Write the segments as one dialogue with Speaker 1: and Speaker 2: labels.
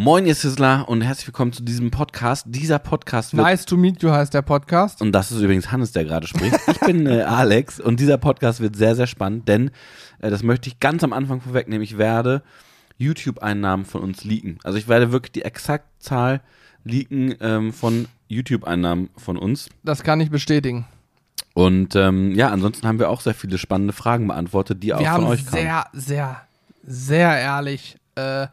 Speaker 1: Moin, ihr Sizzler und herzlich willkommen zu diesem Podcast. Dieser Podcast wird.
Speaker 2: Nice to meet you heißt der Podcast.
Speaker 1: Und das ist übrigens Hannes, der gerade spricht. Ich bin äh, Alex und dieser Podcast wird sehr, sehr spannend, denn äh, das möchte ich ganz am Anfang vorwegnehmen. Ich werde YouTube-Einnahmen von uns leaken. Also ich werde wirklich die Exaktzahl leaken ähm, von YouTube-Einnahmen von uns.
Speaker 2: Das kann ich bestätigen.
Speaker 1: Und ähm, ja, ansonsten haben wir auch sehr viele spannende Fragen beantwortet, die auch
Speaker 2: Wir
Speaker 1: von
Speaker 2: haben
Speaker 1: euch kamen.
Speaker 2: sehr, sehr, sehr ehrlich äh,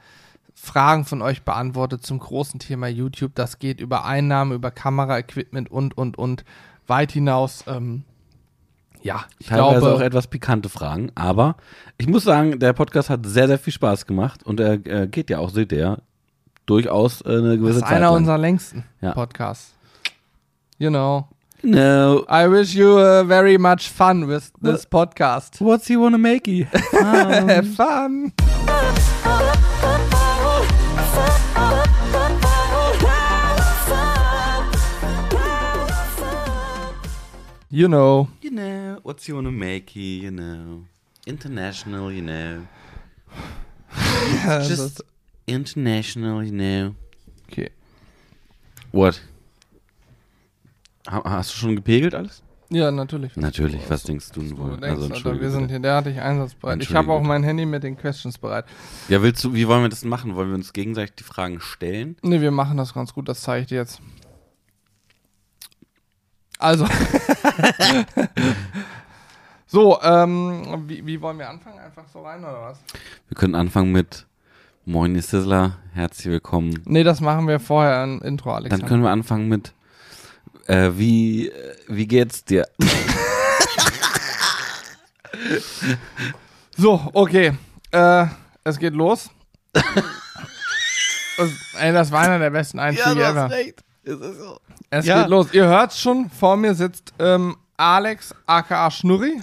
Speaker 2: Fragen von euch beantwortet zum großen Thema YouTube. Das geht über Einnahmen, über Kameraequipment und, und, und weit hinaus. Ähm, ja, ich
Speaker 1: Teilweise
Speaker 2: glaube,
Speaker 1: auch etwas pikante Fragen, aber ich muss sagen, der Podcast hat sehr, sehr viel Spaß gemacht und er äh, geht ja auch, seht ihr, ja, durchaus äh, eine
Speaker 2: das
Speaker 1: gewisse
Speaker 2: ist
Speaker 1: Zeit
Speaker 2: einer
Speaker 1: lang.
Speaker 2: unserer längsten
Speaker 1: Ja.
Speaker 2: Podcasts. You know,
Speaker 1: No,
Speaker 2: I wish you uh, very much fun with this podcast.
Speaker 1: what's he wanna make you?
Speaker 2: Have fun. You know.
Speaker 1: you know, what's he wanna make you, you know. International, you know. Just international, you know.
Speaker 2: okay.
Speaker 1: What? Ha hast du schon gepegelt alles?
Speaker 2: Ja, natürlich.
Speaker 1: Natürlich, was denkst du
Speaker 2: Du
Speaker 1: wohl?
Speaker 2: denkst,
Speaker 1: Also,
Speaker 2: Alter,
Speaker 1: entschuldige
Speaker 2: wir sind hier derartig einsatzbereit. Ich habe auch mein Handy mit den Questions bereit.
Speaker 1: Ja, willst du, wie wollen wir das machen? Wollen wir uns gegenseitig die Fragen stellen?
Speaker 2: Ne, wir machen das ganz gut, das zeige ich dir jetzt. Also. so, ähm, wie, wie wollen wir anfangen? Einfach so rein oder was?
Speaker 1: Wir können anfangen mit Moin, ihr Sizzler, herzlich willkommen.
Speaker 2: Nee, das machen wir vorher ein Intro,
Speaker 1: Dann
Speaker 2: Alexander.
Speaker 1: können wir anfangen mit äh, wie, wie geht's dir?
Speaker 2: So, okay. Äh, es geht los. Ey, das war einer der besten Einstiege ever.
Speaker 1: recht. Es so.
Speaker 2: Es
Speaker 1: Ja.
Speaker 2: geht los. Ihr hört's schon, vor mir sitzt ähm, Alex aka Schnurri.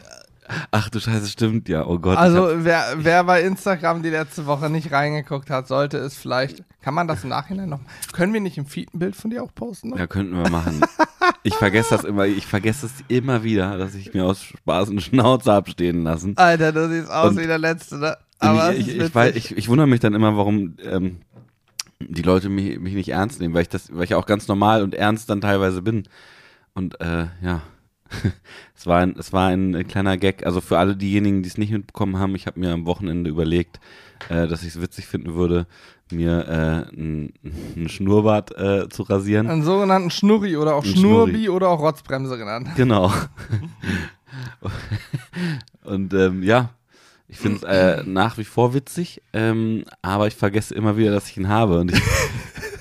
Speaker 1: Ach du Scheiße, stimmt ja. Oh Gott.
Speaker 2: Also wer, wer bei Instagram die letzte Woche nicht reingeguckt hat, sollte es vielleicht. Kann man das im Nachhinein noch? Können wir nicht im Feed ein Bild von dir auch posten? Noch?
Speaker 1: ja, könnten wir machen. Ich vergesse das immer, ich vergesse es immer wieder, dass ich mir aus Spaß einen Schnauze abstehen lassen.
Speaker 2: Alter, du siehst aus
Speaker 1: Und-
Speaker 2: wie der Letzte, ne? Aber
Speaker 1: ich, ich, ich, ich wundere mich dann immer, warum ähm, die Leute mich, mich nicht ernst nehmen, weil ich das, weil ich auch ganz normal und ernst dann teilweise bin. Und äh, ja, es war ein, es war ein kleiner Gag. Also für alle diejenigen, die es nicht mitbekommen haben, ich habe mir am Wochenende überlegt, äh, dass ich es witzig finden würde, mir äh, einen Schnurrbart äh, zu rasieren.
Speaker 2: Einen sogenannten Schnurri oder auch Schnurbi
Speaker 1: Schnurri.
Speaker 2: oder auch Rotzbremse genannt.
Speaker 1: Genau. Und ähm, ja, ich finde es äh, nach wie vor witzig, ähm, aber ich vergesse immer wieder, dass ich ihn habe. Und, ich,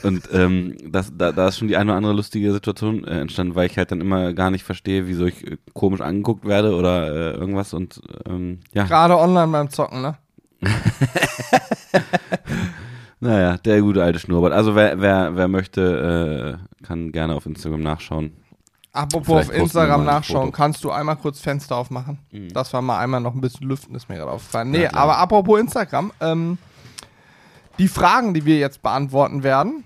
Speaker 1: und ähm, das, da, da ist schon die eine oder andere lustige Situation äh, entstanden, weil ich halt dann immer gar nicht verstehe, wieso ich äh, komisch angeguckt werde oder äh, irgendwas. Und ähm, ja,
Speaker 2: Gerade online beim Zocken, ne?
Speaker 1: naja, der gute alte Schnurrbart. Also wer, wer, wer möchte, äh, kann gerne auf Instagram nachschauen.
Speaker 2: Apropos auf Instagram nachschauen, kannst du einmal kurz Fenster aufmachen?
Speaker 1: Mhm.
Speaker 2: Das war mal einmal noch ein bisschen lüften, ist mir gerade aufgefallen. Nee,
Speaker 1: Ja,
Speaker 2: aber apropos Instagram, ähm, die Fragen, die wir jetzt beantworten werden,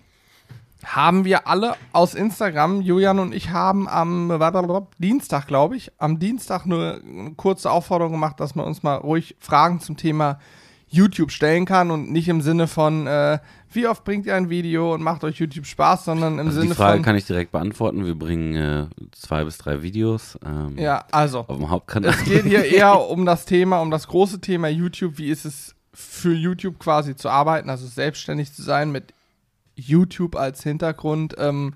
Speaker 2: haben wir alle aus Instagram. Julian und ich haben am Dienstag, glaube ich, am Dienstag nur eine kurze Aufforderung gemacht, dass man uns mal ruhig Fragen zum Thema YouTube stellen kann und nicht im Sinne von, äh, wie oft bringt ihr ein Video und macht euch YouTube Spaß, sondern im
Speaker 1: Also
Speaker 2: Sinne
Speaker 1: die Frage
Speaker 2: von.
Speaker 1: kann ich direkt beantworten. Wir bringen äh, zwei bis drei Videos ähm,
Speaker 2: ja, also.
Speaker 1: auf dem Hauptkanal.
Speaker 2: Es geht hier eher um das Thema, um das große Thema YouTube. Wie ist es für YouTube quasi zu arbeiten, also selbstständig zu sein mit YouTube als Hintergrund? Ähm,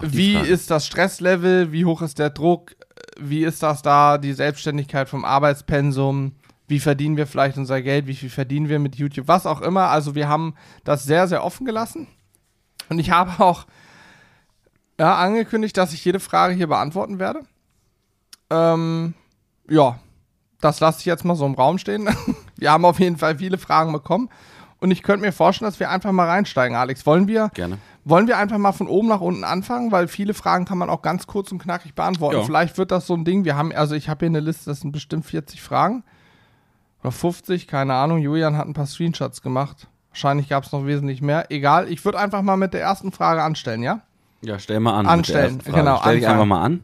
Speaker 2: wie
Speaker 1: Frage.
Speaker 2: ist das Stresslevel? Wie hoch ist der Druck? Wie ist das da, die Selbstständigkeit vom Arbeitspensum? Wie verdienen wir vielleicht unser Geld? Wie viel verdienen wir mit YouTube? Was auch immer. Also wir haben das sehr, sehr offen gelassen. Und ich habe auch ja, angekündigt, dass ich jede Frage hier beantworten werde. Ähm, ja, das lasse ich jetzt mal so im Raum stehen. Wir haben auf jeden Fall viele Fragen bekommen. Und ich könnte mir vorstellen, dass wir einfach mal reinsteigen, Alex. Wollen wir,
Speaker 1: Gerne.
Speaker 2: wollen wir einfach mal von oben nach unten anfangen? Weil viele Fragen kann man auch ganz kurz und knackig beantworten.
Speaker 1: Ja.
Speaker 2: Vielleicht wird das so ein Ding. Wir haben, also ich habe hier eine Liste, das sind bestimmt 40 Fragen. Oder 50, keine Ahnung. Julian hat ein paar Screenshots gemacht. Wahrscheinlich gab es noch wesentlich mehr. Egal, ich würde einfach mal mit der ersten Frage anstellen, ja?
Speaker 1: Ja, stell mal an.
Speaker 2: Anstellen, genau,
Speaker 1: Stell dich einfach mal an.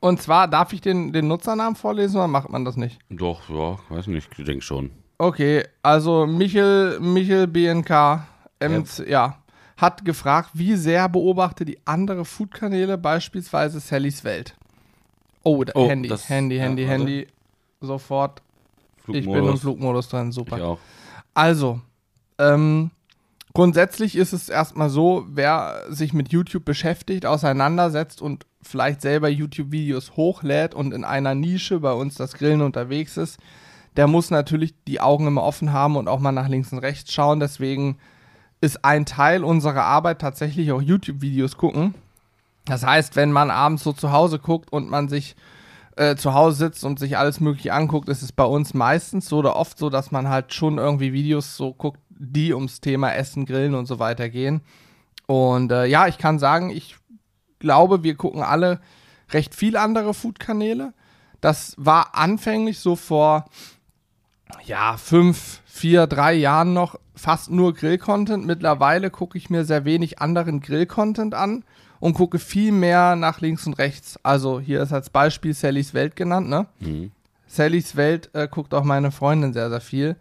Speaker 2: Und zwar, darf ich den, den Nutzernamen vorlesen oder macht man das nicht?
Speaker 1: Doch, ja, weiß nicht, ich denke schon.
Speaker 2: Okay, also Michel, Michel BNK MC, ja, hat gefragt, wie sehr beobachte die andere Food-Kanäle, beispielsweise Sallys Welt. Oh,
Speaker 1: Oh,
Speaker 2: Handy,
Speaker 1: das-
Speaker 2: Handy,
Speaker 1: ja,
Speaker 2: Handy,
Speaker 1: warte.
Speaker 2: Handy. Sofort. Ich bin im
Speaker 1: Flugmodus.
Speaker 2: Flugmodus drin, super. Also, ähm, grundsätzlich ist es erstmal so, wer sich mit YouTube beschäftigt, auseinandersetzt und vielleicht selber YouTube-Videos hochlädt und in einer Nische bei uns das Grillen unterwegs ist, der muss natürlich die Augen immer offen haben und auch mal nach links und rechts schauen. Deswegen ist ein Teil unserer Arbeit tatsächlich auch YouTube-Videos gucken. Das heißt, wenn man abends so zu Hause guckt und man sich äh, zu Hause sitzt und sich alles Mögliche anguckt, ist es bei uns meistens so oder oft so, dass man halt schon irgendwie Videos so guckt, die ums Thema Essen, Grillen und so weiter gehen. Und äh, ja, ich kann sagen, ich glaube, wir gucken alle recht viel andere Food-Kanäle. Das war anfänglich so vor ja, fünf, vier, drei Jahren noch fast nur Grill-Content. Mittlerweile gucke ich mir sehr wenig anderen Grill-Content an und gucke viel mehr nach links und rechts. Also hier ist als Beispiel Sallys Welt genannt, ne?
Speaker 1: Mhm.
Speaker 2: Sallys Welt äh, guckt auch meine Freundin sehr, sehr viel.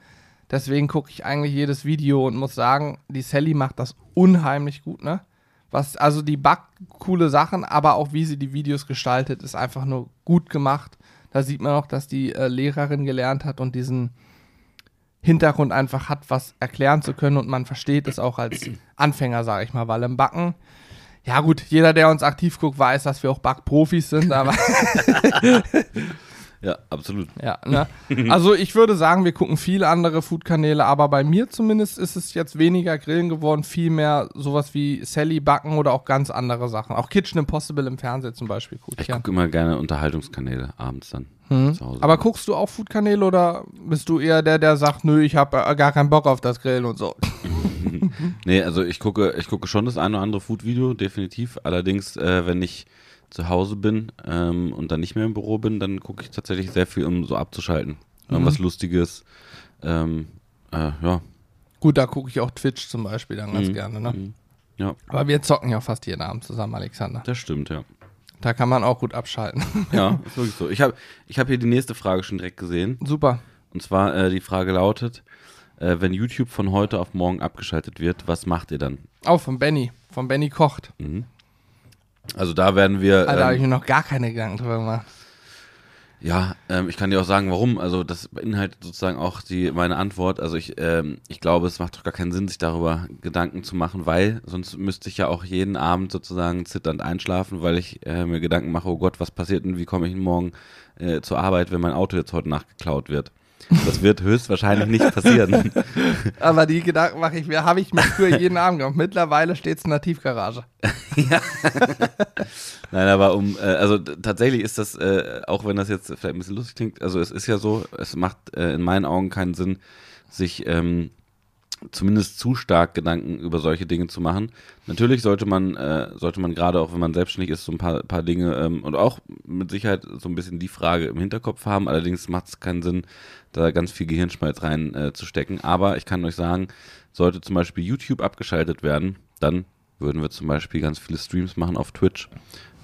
Speaker 2: Deswegen gucke ich eigentlich jedes Video und muss sagen, die Sally macht das unheimlich gut, ne? Was, also die backt coole Sachen, aber auch wie sie die Videos gestaltet, ist einfach nur gut gemacht. Da sieht man auch, dass die äh, Lehrerin gelernt hat und diesen Hintergrund einfach hat, was erklären zu können. Und man versteht es auch als Anfänger, sage ich mal, weil im Backen, ja gut, jeder, der uns aktiv guckt, weiß, dass wir auch Backprofis sind, aber
Speaker 1: Ja, absolut.
Speaker 2: ja, ne? Also ich würde sagen, wir gucken viele andere Food-Kanäle, aber bei mir zumindest ist es jetzt weniger Grillen geworden, viel mehr sowas wie Sally backen oder auch ganz andere Sachen. Auch Kitchen Impossible im Fernsehen zum Beispiel gucke
Speaker 1: Ich
Speaker 2: ich an.
Speaker 1: gucke immer gerne Unterhaltungskanäle abends dann zu Hause.
Speaker 2: Aber guckst du auch Food-Kanäle oder bist du eher der, der sagt, nö, ich habe äh, gar keinen Bock auf das Grillen und so?
Speaker 1: Nee, also ich gucke, ich gucke schon das eine oder andere Food-Video, definitiv. Allerdings, äh, wenn ich zu Hause bin ähm, und dann nicht mehr im Büro bin, dann gucke ich tatsächlich sehr viel, um so abzuschalten. Irgendwas Lustiges. Ähm, äh, ja.
Speaker 2: Gut, da gucke ich auch Twitch zum Beispiel dann ganz
Speaker 1: Mhm.
Speaker 2: gerne, ne?
Speaker 1: Mhm. Ja,
Speaker 2: Aber wir zocken ja fast jeden Abend zusammen, Alexander.
Speaker 1: das stimmt, ja.
Speaker 2: Da kann man auch gut abschalten.
Speaker 1: Ja, ist wirklich so. Ich habe ich hab hier die nächste Frage schon direkt gesehen.
Speaker 2: Super.
Speaker 1: Und zwar, äh, die Frage lautet, äh, wenn YouTube von heute auf morgen abgeschaltet wird, was macht ihr dann?
Speaker 2: Auch von Benny. Von Benny kocht.
Speaker 1: Mhm. Also da werden wir...
Speaker 2: Habe
Speaker 1: ähm,
Speaker 2: ich mir noch gar keine Gedanken drüber gemacht.
Speaker 1: Ja, ähm, ich kann dir auch sagen, warum. Also das beinhaltet sozusagen auch die meine Antwort. Also ich, ähm, ich glaube, es macht doch gar keinen Sinn, sich darüber Gedanken zu machen, weil sonst müsste ich ja auch jeden Abend sozusagen zitternd einschlafen, weil ich äh, mir Gedanken mache, oh Gott, was passiert denn, wie komme ich denn morgen äh, zur Arbeit, wenn mein Auto jetzt heute Nacht geklaut wird. Das wird höchstwahrscheinlich nicht passieren.
Speaker 2: Aber die Gedanken mache ich mir, habe ich mir früher jeden Abend gemacht. Mittlerweile steht es in der Tiefgarage.
Speaker 1: Nein, aber um, äh, also tatsächlich ist das, äh, auch wenn das jetzt vielleicht ein bisschen lustig klingt, also es ist ja so, es macht äh, in meinen Augen keinen Sinn, sich ähm, zumindest zu stark Gedanken über solche Dinge zu machen. Natürlich sollte man, äh, sollte man gerade auch, wenn man selbstständig ist, so ein paar, paar Dinge ähm, und auch mit Sicherheit so ein bisschen die Frage im Hinterkopf haben. Allerdings macht es keinen Sinn, da ganz viel Gehirnschmalz rein äh, zu stecken. Aber ich kann euch sagen, sollte zum Beispiel YouTube abgeschaltet werden, dann würden wir zum Beispiel ganz viele Streams machen auf Twitch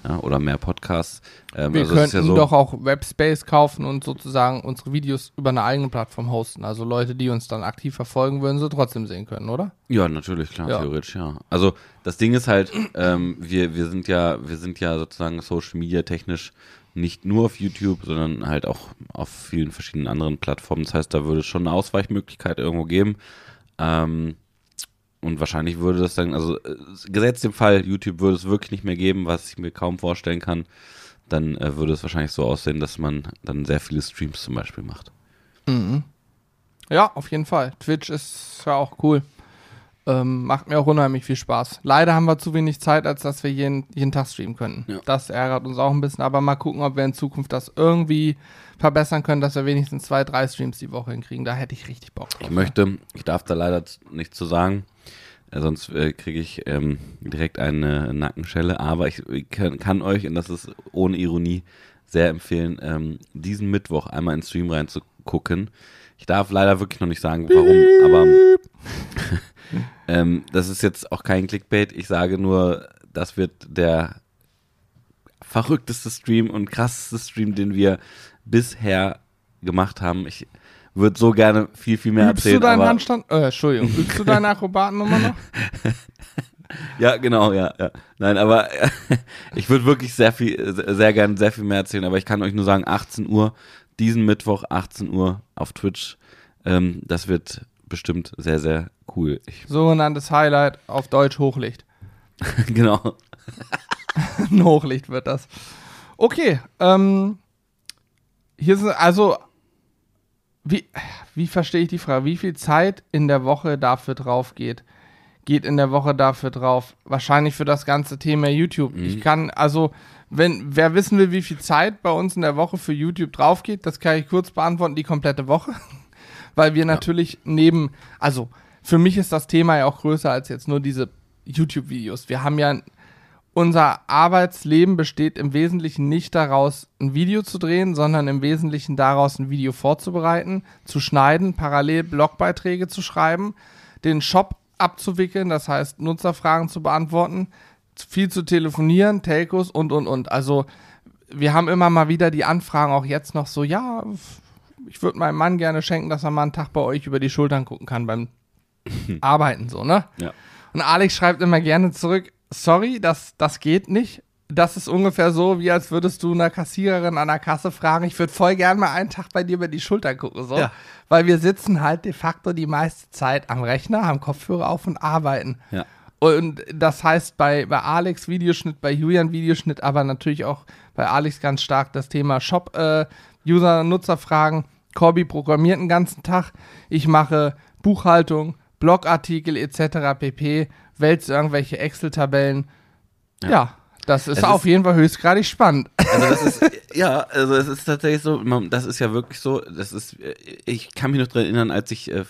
Speaker 1: ja, oder mehr Podcasts. Ähm,
Speaker 2: Wir
Speaker 1: also
Speaker 2: könnten
Speaker 1: ja so,
Speaker 2: doch auch Webspace kaufen und sozusagen unsere Videos über eine eigene Plattform hosten. Also Leute, die uns dann aktiv verfolgen, würden sie trotzdem sehen können, oder?
Speaker 1: Ja, natürlich, klar,
Speaker 2: Ja.
Speaker 1: theoretisch, ja. Also das Ding ist halt, ähm, wir, wir sind ja, wir sind ja sozusagen Social Media technisch nicht nur auf YouTube, sondern halt auch auf vielen verschiedenen anderen Plattformen. Das heißt, da würde es schon eine Ausweichmöglichkeit irgendwo geben. Ähm, und wahrscheinlich würde das dann, also äh, gesetzt im Fall, YouTube würde es wirklich nicht mehr geben, was ich mir kaum vorstellen kann, dann äh, würde es wahrscheinlich so aussehen, dass man dann sehr viele Streams zum Beispiel macht.
Speaker 2: Ja, auf jeden Fall. Twitch ist ja auch cool. Ähm, macht mir auch unheimlich viel Spaß. Leider haben wir zu wenig Zeit, als dass wir jeden, jeden Tag streamen könnten.
Speaker 1: Ja.
Speaker 2: Das ärgert uns auch ein bisschen, aber mal gucken, ob wir in Zukunft das irgendwie verbessern können, dass wir wenigstens zwei, drei Streams die Woche hinkriegen. Da hätte ich richtig Bock drauf.
Speaker 1: Ich möchte, ich darf da leider nichts zu sagen, sonst äh, kriege ich ähm, direkt eine Nackenschelle, aber ich, kann, kann euch, und das ist ohne Ironie, sehr empfehlen, ähm, diesen Mittwoch einmal ins Stream reinzugucken. Ich darf leider wirklich noch nicht sagen, warum, aber ähm, das ist jetzt auch kein Clickbait. Ich sage nur, das wird der verrückteste Stream und krasseste Stream, den wir bisher gemacht haben. Ich würde so gerne viel, viel mehr
Speaker 2: Übst
Speaker 1: erzählen.
Speaker 2: du deinen
Speaker 1: aber,
Speaker 2: Handstand? Äh, Entschuldigung, übst du deine Akrobatennummer noch?
Speaker 1: Ja, genau, ja, ja. Nein, aber ich würde wirklich sehr viel, sehr gerne sehr viel mehr erzählen, aber ich kann euch nur sagen, 18 Uhr, diesen Mittwoch, 18 Uhr auf Twitch, ähm, das wird bestimmt sehr, sehr cool. Ich,
Speaker 2: Sogenanntes Highlight auf Deutsch Hochlicht.
Speaker 1: genau.
Speaker 2: Ein Hochlicht wird das. Okay, ähm, hier sind also, wie, wie verstehe ich die Frage? Wie viel Zeit in der Woche dafür drauf geht? Geht in der Woche dafür drauf? Wahrscheinlich für das ganze Thema YouTube.
Speaker 1: Mhm.
Speaker 2: Ich kann, also, wenn, wer wissen will, wie viel Zeit bei uns in der Woche für YouTube drauf geht, das kann ich kurz beantworten, die komplette Woche. Weil wir natürlich neben, also, für mich ist das Thema ja auch größer als jetzt nur diese YouTube-Videos. Wir haben ja unser Arbeitsleben besteht im Wesentlichen nicht daraus, ein Video zu drehen, sondern im Wesentlichen daraus, ein Video vorzubereiten, zu schneiden, parallel Blogbeiträge zu schreiben, den Shop abzuwickeln, das heißt Nutzerfragen zu beantworten, viel zu telefonieren, Telcos und, und, und. Also wir haben immer mal wieder die Anfragen, auch jetzt noch so, ja, ich würde meinem Mann gerne schenken, dass er mal einen Tag bei euch über die Schultern gucken kann beim Arbeiten, so, ne?
Speaker 1: Ja.
Speaker 2: Und Alex schreibt immer gerne zurück, sorry, das, das geht nicht. Das ist ungefähr so, wie als würdest du einer Kassiererin an der Kasse fragen, ich würde voll gern mal einen Tag bei dir über die Schulter gucken, so.
Speaker 1: Ja.
Speaker 2: Weil wir sitzen halt de facto die meiste Zeit am Rechner, haben Kopfhörer auf und arbeiten.
Speaker 1: Ja.
Speaker 2: Und das heißt bei, bei Alex Videoschnitt, bei Julian Videoschnitt, aber natürlich auch bei Alex ganz stark das Thema Shop, äh. Corby programmiert den ganzen Tag. Ich mache Buchhaltung, Blogartikel etc. pp. Wälze irgendwelche Excel-Tabellen. Ja.
Speaker 1: Ja.
Speaker 2: das ist
Speaker 1: Es
Speaker 2: auf
Speaker 1: ist-
Speaker 2: jeden Fall höchstgradig spannend.
Speaker 1: Also das ist, ja, also es ist tatsächlich so, das ist ja wirklich so, das ist, äh, ich kann mich noch daran erinnern, als ich äh, äh,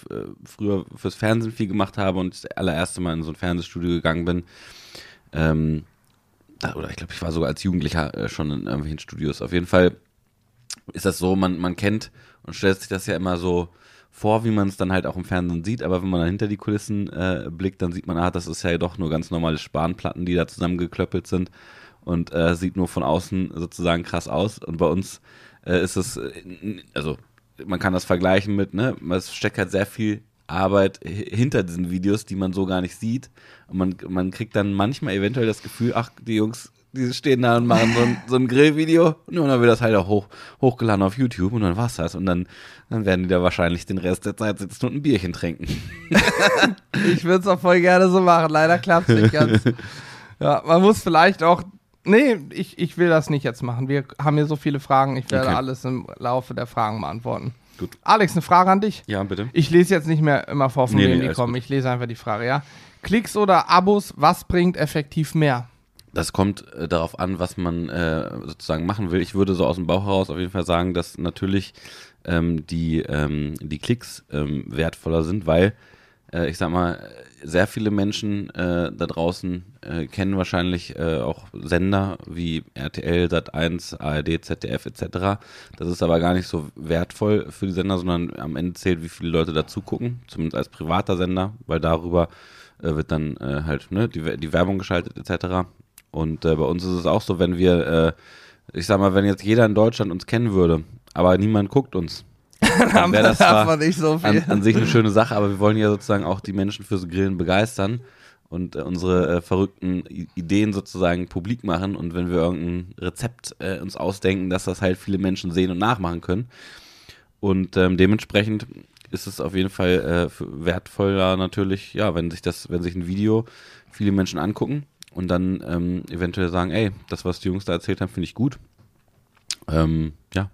Speaker 1: früher fürs Fernsehen viel gemacht habe und das allererste Mal in so ein Fernsehstudio gegangen bin, ähm, oder ich glaube, ich war sogar als Jugendlicher äh, schon in irgendwelchen Studios. Auf jeden Fall ist das so, man, man kennt und stellt sich das ja immer so vor, wie man es dann halt auch im Fernsehen sieht, aber wenn man dann hinter die Kulissen äh, blickt, dann sieht man, ah, das ist ja doch nur ganz normale Spanplatten, die da zusammengeklöppelt sind und äh, sieht nur von außen sozusagen krass aus. Und bei uns äh, ist es, äh, also man kann das vergleichen mit, ne, es steckt halt sehr viel Arbeit hi- hinter diesen Videos, die man so gar nicht sieht. Und man, man kriegt dann manchmal eventuell das Gefühl, ach, die Jungs, die stehen da und machen so ein, so ein Grillvideo und dann wird das halt auch hoch, hochgeladen auf YouTube und dann war's das. Und dann, dann werden die da wahrscheinlich den Rest der Zeit sitzen und ein Bierchen trinken.
Speaker 2: Ich würde es auch voll gerne so machen. Leider klappt es nicht ganz. Ja, man muss vielleicht auch. Nee, ich, ich will das nicht jetzt machen. Wir haben hier so viele Fragen. Ich werde
Speaker 1: Okay.
Speaker 2: alles im Laufe der Fragen beantworten.
Speaker 1: Gut.
Speaker 2: Alex, eine Frage an dich.
Speaker 1: Ja, bitte.
Speaker 2: Ich lese jetzt nicht mehr immer vor, von
Speaker 1: Nee,
Speaker 2: wem
Speaker 1: nee,
Speaker 2: die kommen.
Speaker 1: gut.
Speaker 2: Ich lese einfach die Frage, ja. Klicks oder Abos, was bringt effektiv mehr?
Speaker 1: Das kommt äh, darauf an, was man äh, sozusagen machen will. Ich würde so aus dem Bauch heraus auf jeden Fall sagen, dass natürlich ähm, die, ähm, die Klicks ähm, wertvoller sind, weil äh, ich sag mal, sehr viele Menschen äh, da draußen äh, kennen wahrscheinlich äh, auch Sender wie RTL, Sat1, ARD, ZDF etc. Das ist aber gar nicht so wertvoll für die Sender, sondern am Ende zählt, wie viele Leute dazu gucken, zumindest als privater Sender, weil darüber wird dann halt ne, die, die Werbung geschaltet etc. Und äh, bei uns ist es auch so, wenn wir, äh, ich sag mal, wenn jetzt jeder in Deutschland uns kennen würde, aber niemand guckt uns, dann wäre das zwar
Speaker 2: so viel.
Speaker 1: an, an sich eine schöne Sache, aber wir wollen ja sozusagen auch die Menschen fürs Grillen begeistern und äh, unsere äh, verrückten I Ideen sozusagen publik machen und wenn wir irgendein Rezept äh, uns ausdenken, dass das halt viele Menschen sehen und nachmachen können. Und ähm, dementsprechend ist es auf jeden Fall äh, wertvoller natürlich, ja, wenn sich das, wenn sich ein Video viele Menschen angucken und dann ähm, eventuell sagen, ey, das, was die Jungs da erzählt haben, finde ich gut. Ähm, ja.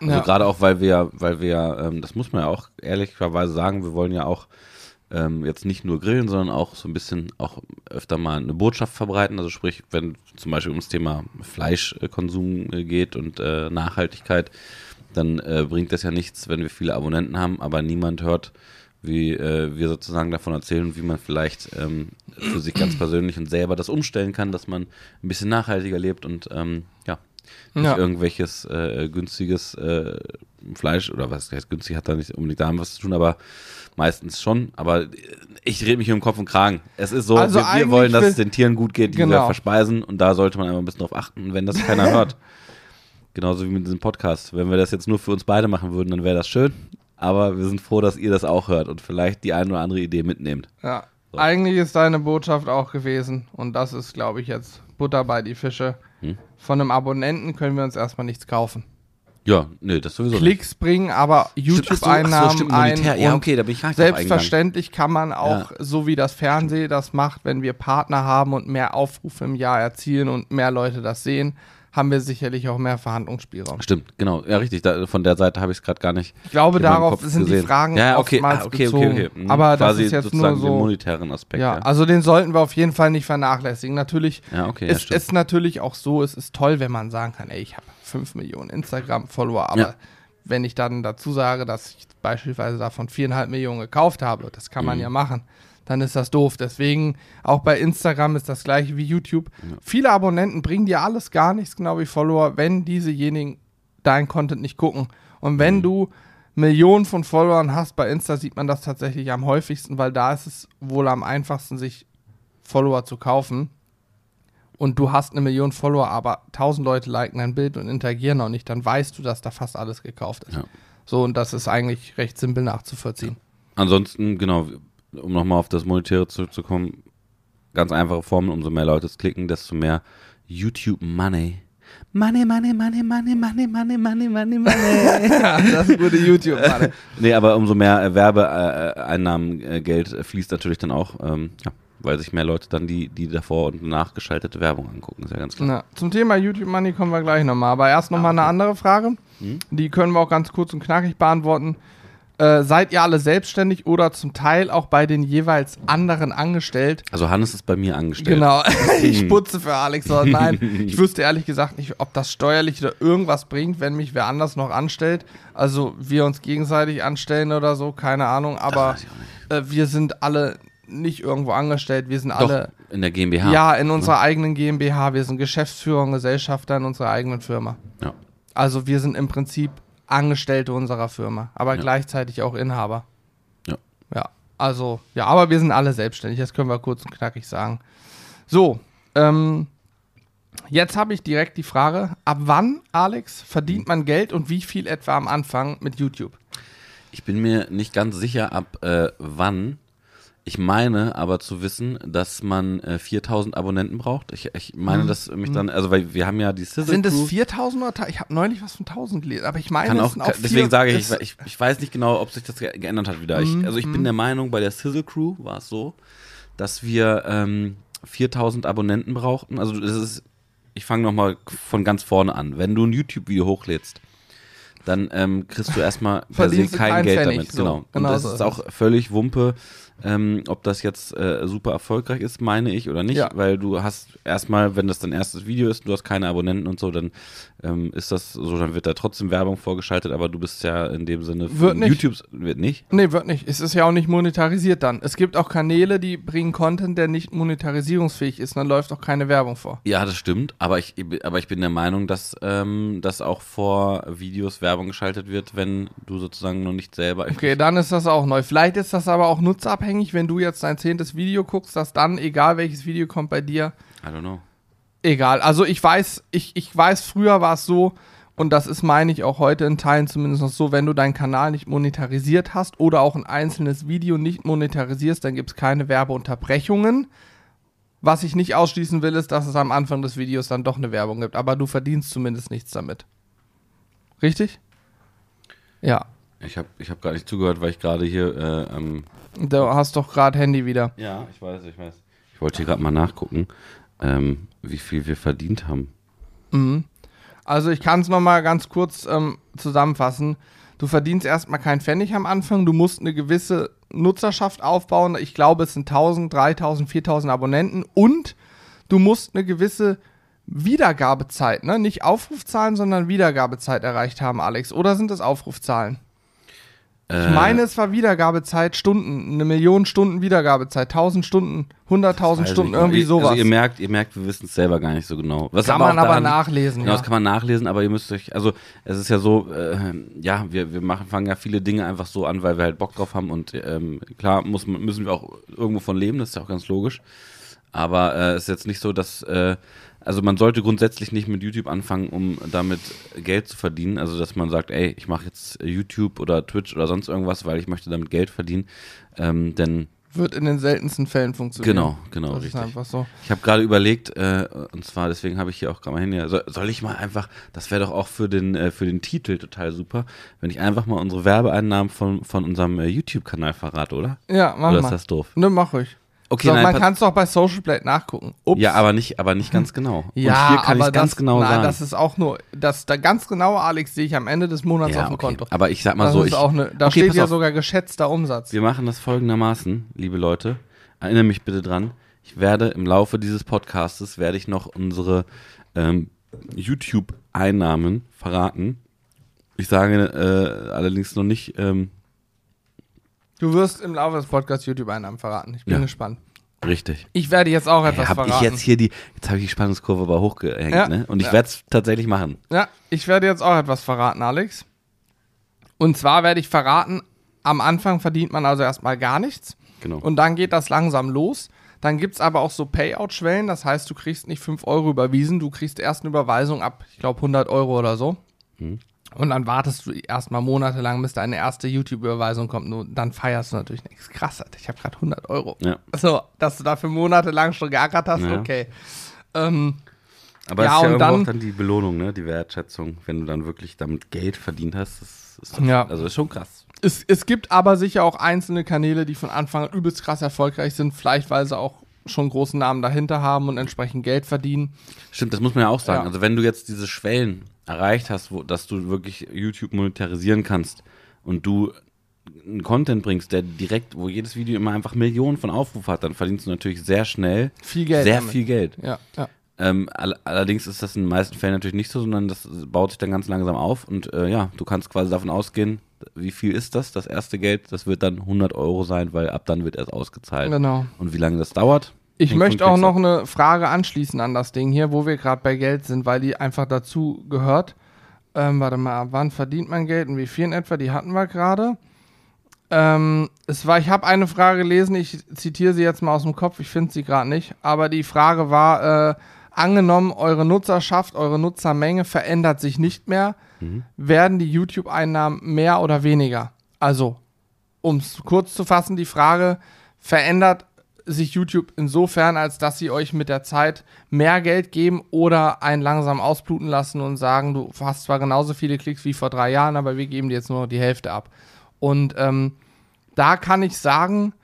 Speaker 1: Also
Speaker 2: Ja.
Speaker 1: gerade auch, weil wir, weil wir, ähm, das muss man ja auch ehrlicherweise sagen, wir wollen ja auch ähm, jetzt nicht nur grillen, sondern auch so ein bisschen auch öfter mal eine Botschaft verbreiten. Also sprich, wenn zum Beispiel ums Thema Fleischkonsum äh, geht und äh, Nachhaltigkeit, dann äh, bringt das ja nichts, wenn wir viele Abonnenten haben, aber niemand hört, wie äh, wir sozusagen davon erzählen, wie man vielleicht ähm, für sich ganz persönlich und selber das umstellen kann, dass man ein bisschen nachhaltiger lebt und ähm, ja, nicht
Speaker 2: Ja.
Speaker 1: irgendwelches äh, günstiges äh, Fleisch oder was heißt günstig, hat da nicht unbedingt damit was zu tun, aber meistens schon. Aber äh, ich rede mich um Kopf und Kragen. Es ist so,
Speaker 2: Also
Speaker 1: wir, wir wollen, dass es den Tieren gut geht, die wir
Speaker 2: Genau.
Speaker 1: verspeisen und da sollte man einfach ein bisschen drauf achten, wenn das keiner hört. Genauso wie mit diesem Podcast. Wenn wir das jetzt nur für uns beide machen würden, dann wäre das schön. Aber wir sind froh, dass ihr das auch hört und vielleicht die eine oder andere Idee mitnehmt.
Speaker 2: Ja. So. Eigentlich ist deine Botschaft auch gewesen, und das ist, glaube ich, jetzt Butter bei die Fische. Hm? Von einem Abonnenten können wir uns erstmal nichts kaufen.
Speaker 1: Ja, nee, das sowieso.
Speaker 2: Klicks nicht. bringen aber YouTube-Einnahmen so, so, ein.
Speaker 1: Ja, okay, da bin ich
Speaker 2: Selbstverständlich kann man auch, ja. so wie das Fernsehen das macht, wenn wir Partner haben und mehr Aufrufe im Jahr erzielen und mehr Leute das sehen, haben wir sicherlich auch mehr Verhandlungsspielraum.
Speaker 1: Stimmt, genau. Ja, richtig. Da, von der Seite habe ich es gerade gar nicht.
Speaker 2: Ich glaube, darauf sind gesehen. die Fragen
Speaker 1: ja, okay, oftmals ah, okay, bezogen. Okay, okay,
Speaker 2: mhm. Aber das ist jetzt nur so. Den
Speaker 1: monetären Aspekt.
Speaker 2: Ja, ja, also den sollten wir auf jeden Fall nicht vernachlässigen. Natürlich
Speaker 1: ja, okay,
Speaker 2: ist es natürlich auch so, es ist toll, wenn man sagen kann, ey, ich habe 5 Millionen Instagram-Follower, aber wenn ich dann dazu sage, dass ich beispielsweise davon viereinhalb Millionen gekauft habe, das kann man mhm. ja machen dann ist das doof. Deswegen auch bei Instagram ist das gleiche wie YouTube. Ja. Viele Abonnenten bringen dir alles gar nichts, genau wie Follower, wenn diesejenigen dein Content nicht gucken. Und wenn mhm. du Millionen von Followern hast, bei Insta sieht man das tatsächlich am häufigsten, weil da ist es wohl am einfachsten, sich Follower zu kaufen. Und du hast eine Million Follower, aber tausend Leute liken dein Bild und interagieren noch nicht, dann weißt du, dass da fast alles gekauft ist. Ja. So, und das ist eigentlich recht simpel nachzuvollziehen.
Speaker 1: Ansonsten, genau, um nochmal auf das Monetäre zurückzukommen, ganz einfache Formel, umso mehr Leute es klicken, desto mehr YouTube Money. Money, money, money, money, money, money, money, money, money.
Speaker 2: das wurde YouTube Money.
Speaker 1: nee, aber umso mehr Werbeeinnahmen, äh, Geld fließt natürlich dann auch, ähm, ja, weil sich mehr Leute dann die, die davor und nachgeschaltete Werbung angucken, ist ja ganz klar. Na,
Speaker 2: zum Thema YouTube Money kommen wir gleich nochmal, aber erst nochmal ah, okay. eine andere Frage. Hm? Die können wir auch ganz kurz und knackig beantworten. Äh, seid ihr alle selbstständig oder zum Teil auch bei den jeweils anderen angestellt?
Speaker 1: Also Hannes ist bei mir angestellt.
Speaker 2: Genau, ich hm. putze für Alex. Nein, ich wüsste ehrlich gesagt nicht, ob das steuerlich oder irgendwas bringt, wenn mich wer anders noch anstellt. Also wir uns gegenseitig anstellen oder so, keine Ahnung. Aber äh, wir sind alle nicht irgendwo angestellt. Wir sind Doch, alle
Speaker 1: in der GmbH.
Speaker 2: Ja, in unserer ja. eigenen GmbH. Wir sind Geschäftsführer und Gesellschafter in unserer eigenen Firma.
Speaker 1: Ja.
Speaker 2: Also wir sind im Prinzip Angestellte unserer Firma, aber ja. gleichzeitig auch Inhaber.
Speaker 1: Ja.
Speaker 2: Ja, also, ja, aber wir sind alle selbstständig, das können wir kurz und knackig sagen. So, ähm, jetzt habe ich direkt die Frage, ab wann, Alex, verdient man Geld und wie viel etwa am Anfang mit YouTube?
Speaker 1: Ich bin mir nicht ganz sicher, ab äh, wann ich meine aber zu wissen, dass man äh, 4000 Abonnenten braucht. Ich, ich meine, mhm. dass mich dann, mhm. also weil wir haben ja die
Speaker 2: Sizzle Sind es 4000 oder Ich habe neulich was von 1000 gelesen, aber ich meine,
Speaker 1: auch, auch Deswegen sage ich, ich, ich, weiß nicht genau, ob sich das geändert hat wieder. Mhm. Ich, also ich bin mhm. der Meinung, bei der Sizzle Crew war es so, dass wir ähm, 4000 Abonnenten brauchten. Also das ist, ich fange nochmal von ganz vorne an. Wenn du ein YouTube-Video hochlädst, dann ähm, kriegst du erstmal per se kein, Geld damit. So. Genau. Und genau das so ist auch völlig Wumpe, ähm, ob das jetzt äh, super erfolgreich ist, meine ich, oder nicht, ja. weil du hast erstmal, wenn das dein erstes Video ist, du hast keine Abonnenten und so, dann ähm, ist das so, dann wird da trotzdem Werbung vorgeschaltet, aber du bist ja in dem Sinne
Speaker 2: wird nicht.
Speaker 1: YouTube wird nicht.
Speaker 2: Nee, wird nicht. Es ist ja auch nicht monetarisiert dann. Es gibt auch Kanäle, die bringen Content, der nicht monetarisierungsfähig ist, dann läuft auch keine Werbung vor.
Speaker 1: Ja, das stimmt, aber ich, aber ich bin der Meinung, dass, ähm, dass auch vor Videos Werbung geschaltet wird, wenn du sozusagen noch nicht selber.
Speaker 2: Okay, dann ist das auch neu. Vielleicht ist das aber auch nutzerabhängig abhängig, wenn du jetzt dein zehntes Video guckst, dass dann, egal welches Video kommt bei dir.
Speaker 1: I don't know.
Speaker 2: Egal. Also ich weiß, ich, ich weiß, früher war es so, und das ist, meine ich, auch heute in Teilen zumindest noch so, wenn du deinen Kanal nicht monetarisiert hast oder auch ein einzelnes Video nicht monetarisierst, dann gibt es keine Werbeunterbrechungen. Was ich nicht ausschließen will, ist, dass es am Anfang des Videos dann doch eine Werbung gibt, aber du verdienst zumindest nichts damit. Richtig? Ja.
Speaker 1: Ich habe ich hab gerade nicht zugehört, weil ich gerade hier äh, ähm
Speaker 2: Du hast doch gerade Handy wieder.
Speaker 1: Ja, ich weiß, ich weiß. Ich wollte hier gerade mal nachgucken, ähm, wie viel wir verdient haben.
Speaker 2: Mhm. Also ich kann es nochmal ganz kurz ähm, zusammenfassen. Du verdienst erstmal kein Pfennig am Anfang. Du musst eine gewisse Nutzerschaft aufbauen. Ich glaube, es sind 1000, 3000, 4000 Abonnenten. Und du musst eine gewisse Wiedergabezeit, ne? nicht Aufrufzahlen, sondern Wiedergabezeit erreicht haben, Alex. Oder sind es Aufrufzahlen? Ich äh. meine, es war Wiedergabezeit, Stunden, eine Million Stunden Wiedergabezeit, 1000 Stunden, 100.000 Stunden, irgendwie also sowas. Also
Speaker 1: ihr merkt, ihr merkt, wir wissen es selber gar nicht so genau.
Speaker 2: Was kann man aber daran, nachlesen.
Speaker 1: Genau, ja. das kann man nachlesen, aber ihr müsst euch, also es ist ja so, äh, ja, wir, wir machen, fangen ja viele Dinge einfach so an, weil wir halt Bock drauf haben und ähm, klar muss, müssen wir auch irgendwo von leben, das ist ja auch ganz logisch. Aber äh, es äh, ist jetzt nicht so, dass äh, also man sollte grundsätzlich nicht mit YouTube anfangen, um damit Geld zu verdienen. Also dass man sagt, ey, ich mache jetzt YouTube oder Twitch oder sonst irgendwas, weil ich möchte damit Geld verdienen. Ähm, denn
Speaker 2: Wird in den seltensten Fällen funktionieren.
Speaker 1: genau, genau,
Speaker 2: Das ist
Speaker 1: richtig.
Speaker 2: einfach so.
Speaker 1: Ich habe gerade überlegt, äh, und zwar deswegen habe ich hier auch gerade mal hin. Soll, soll ich mal einfach, das wäre doch auch für den äh, für den Titel total super, wenn ich einfach mal unsere Werbeeinnahmen von von unserem äh, YouTube-Kanal verrate, oder?
Speaker 2: Ja, mach
Speaker 1: oder
Speaker 2: mal.
Speaker 1: ist das doof?
Speaker 2: Ne, mach ich.
Speaker 1: Okay,
Speaker 2: so,
Speaker 1: nein,
Speaker 2: man kann es doch bei Social Blade nachgucken. Ups.
Speaker 1: ja, aber nicht, aber nicht ganz genau.
Speaker 2: Ja,
Speaker 1: und hier kann ich ganz
Speaker 2: das,
Speaker 1: genau
Speaker 2: nein,
Speaker 1: sagen.
Speaker 2: das ist auch nur, das da ganz genaue Alex sehe ich am Ende des Monats
Speaker 1: ja,
Speaker 2: auf dem
Speaker 1: okay.
Speaker 2: Konto.
Speaker 1: Aber ich sag mal
Speaker 2: Das
Speaker 1: so,
Speaker 2: ist
Speaker 1: ich,
Speaker 2: auch ne, da
Speaker 1: okay,
Speaker 2: steht ja
Speaker 1: auf.
Speaker 2: sogar geschätzter Umsatz.
Speaker 1: Wir machen das folgendermaßen, liebe Leute. Erinnere mich bitte dran. Ich werde im Laufe dieses Podcastes werde ich noch unsere ähm, YouTube-Einnahmen verraten. Ich sage äh, allerdings noch nicht. Ähm,
Speaker 2: Du wirst im Laufe des Podcasts YouTube-Einnahmen verraten. Ich bin
Speaker 1: Ja.
Speaker 2: gespannt.
Speaker 1: richtig.
Speaker 2: Ich werde jetzt auch etwas
Speaker 1: Hey, ich
Speaker 2: verraten.
Speaker 1: jetzt hier die. Jetzt habe ich die Spannungskurve aber hochgehängt,
Speaker 2: Ja.
Speaker 1: ne? Und ich
Speaker 2: Ja.
Speaker 1: werde es tatsächlich machen.
Speaker 2: Ja, ich werde jetzt auch etwas verraten, Alex. Und zwar werde ich verraten, am Anfang verdient man also erstmal gar nichts.
Speaker 1: Genau.
Speaker 2: Und dann geht das langsam los. Dann gibt es aber auch so Payout-Schwellen. Das heißt, du kriegst nicht 5 Euro überwiesen, du kriegst erst eine Überweisung ab, ich glaube, 100 Euro oder so.
Speaker 1: Mhm.
Speaker 2: Und dann wartest du erstmal monatelang, bis deine erste YouTube-Überweisung kommt. Nur dann feierst du natürlich nichts. Krass, Alter, ich habe gerade 100 Euro.
Speaker 1: ja.
Speaker 2: So, dass du dafür monatelang schon geackert hast,
Speaker 1: Ja.
Speaker 2: okay. Ähm,
Speaker 1: Aber
Speaker 2: Ja,
Speaker 1: es ist ja
Speaker 2: und dann-
Speaker 1: auch dann die Belohnung, ne? Die Wertschätzung, wenn du dann wirklich damit Geld verdient hast. Das ist,
Speaker 2: Ja.
Speaker 1: Also ist schon krass.
Speaker 2: es, es gibt aber sicher auch einzelne Kanäle, die von Anfang an übelst krass erfolgreich sind, vielleicht weil sie auch schon großen Namen dahinter haben und entsprechend Geld verdienen.
Speaker 1: Stimmt, das muss man ja auch sagen.
Speaker 2: Ja.
Speaker 1: Also wenn du jetzt diese Schwellen erreicht hast, wo, dass du wirklich YouTube monetarisieren kannst und du einen Content bringst, der direkt, wo jedes Video immer einfach Millionen von Aufrufen hat, dann verdienst du natürlich sehr schnell
Speaker 2: Viel Geld.
Speaker 1: sehr
Speaker 2: damit.
Speaker 1: viel Geld.
Speaker 2: Ja, ja.
Speaker 1: Ähm, all, allerdings ist das in den meisten Fällen natürlich nicht so, sondern das baut sich dann ganz langsam auf und äh, ja, du kannst quasi davon ausgehen, wie viel ist das, das erste Geld, das wird dann 100 Euro sein, weil ab dann wird erst ausgezahlt.
Speaker 2: Genau.
Speaker 1: Und wie lange das dauert?
Speaker 2: Ich möchte auch noch eine Frage anschließen an das Ding hier, wo wir gerade bei Geld sind, weil die einfach dazu gehört. Ähm, warte mal, wann verdient man Geld und wie viel in etwa? Die hatten wir gerade. Ähm, es war, ich habe eine Frage gelesen, ich zitiere sie jetzt mal aus dem Kopf, ich finde sie gerade nicht, aber die Frage war, äh, angenommen, eure Nutzerschaft, eure Nutzermenge verändert sich nicht mehr, werden die YouTube-Einnahmen mehr oder weniger? Also, um es kurz zu fassen, die Frage, verändert sich YouTube insofern, als dass sie euch mit der Zeit mehr Geld geben oder einen langsam ausbluten lassen und sagen, du hast zwar genauso viele Klicks wie vor drei Jahren, aber wir geben dir jetzt nur noch die Hälfte ab. Und ähm, da kann ich sagen,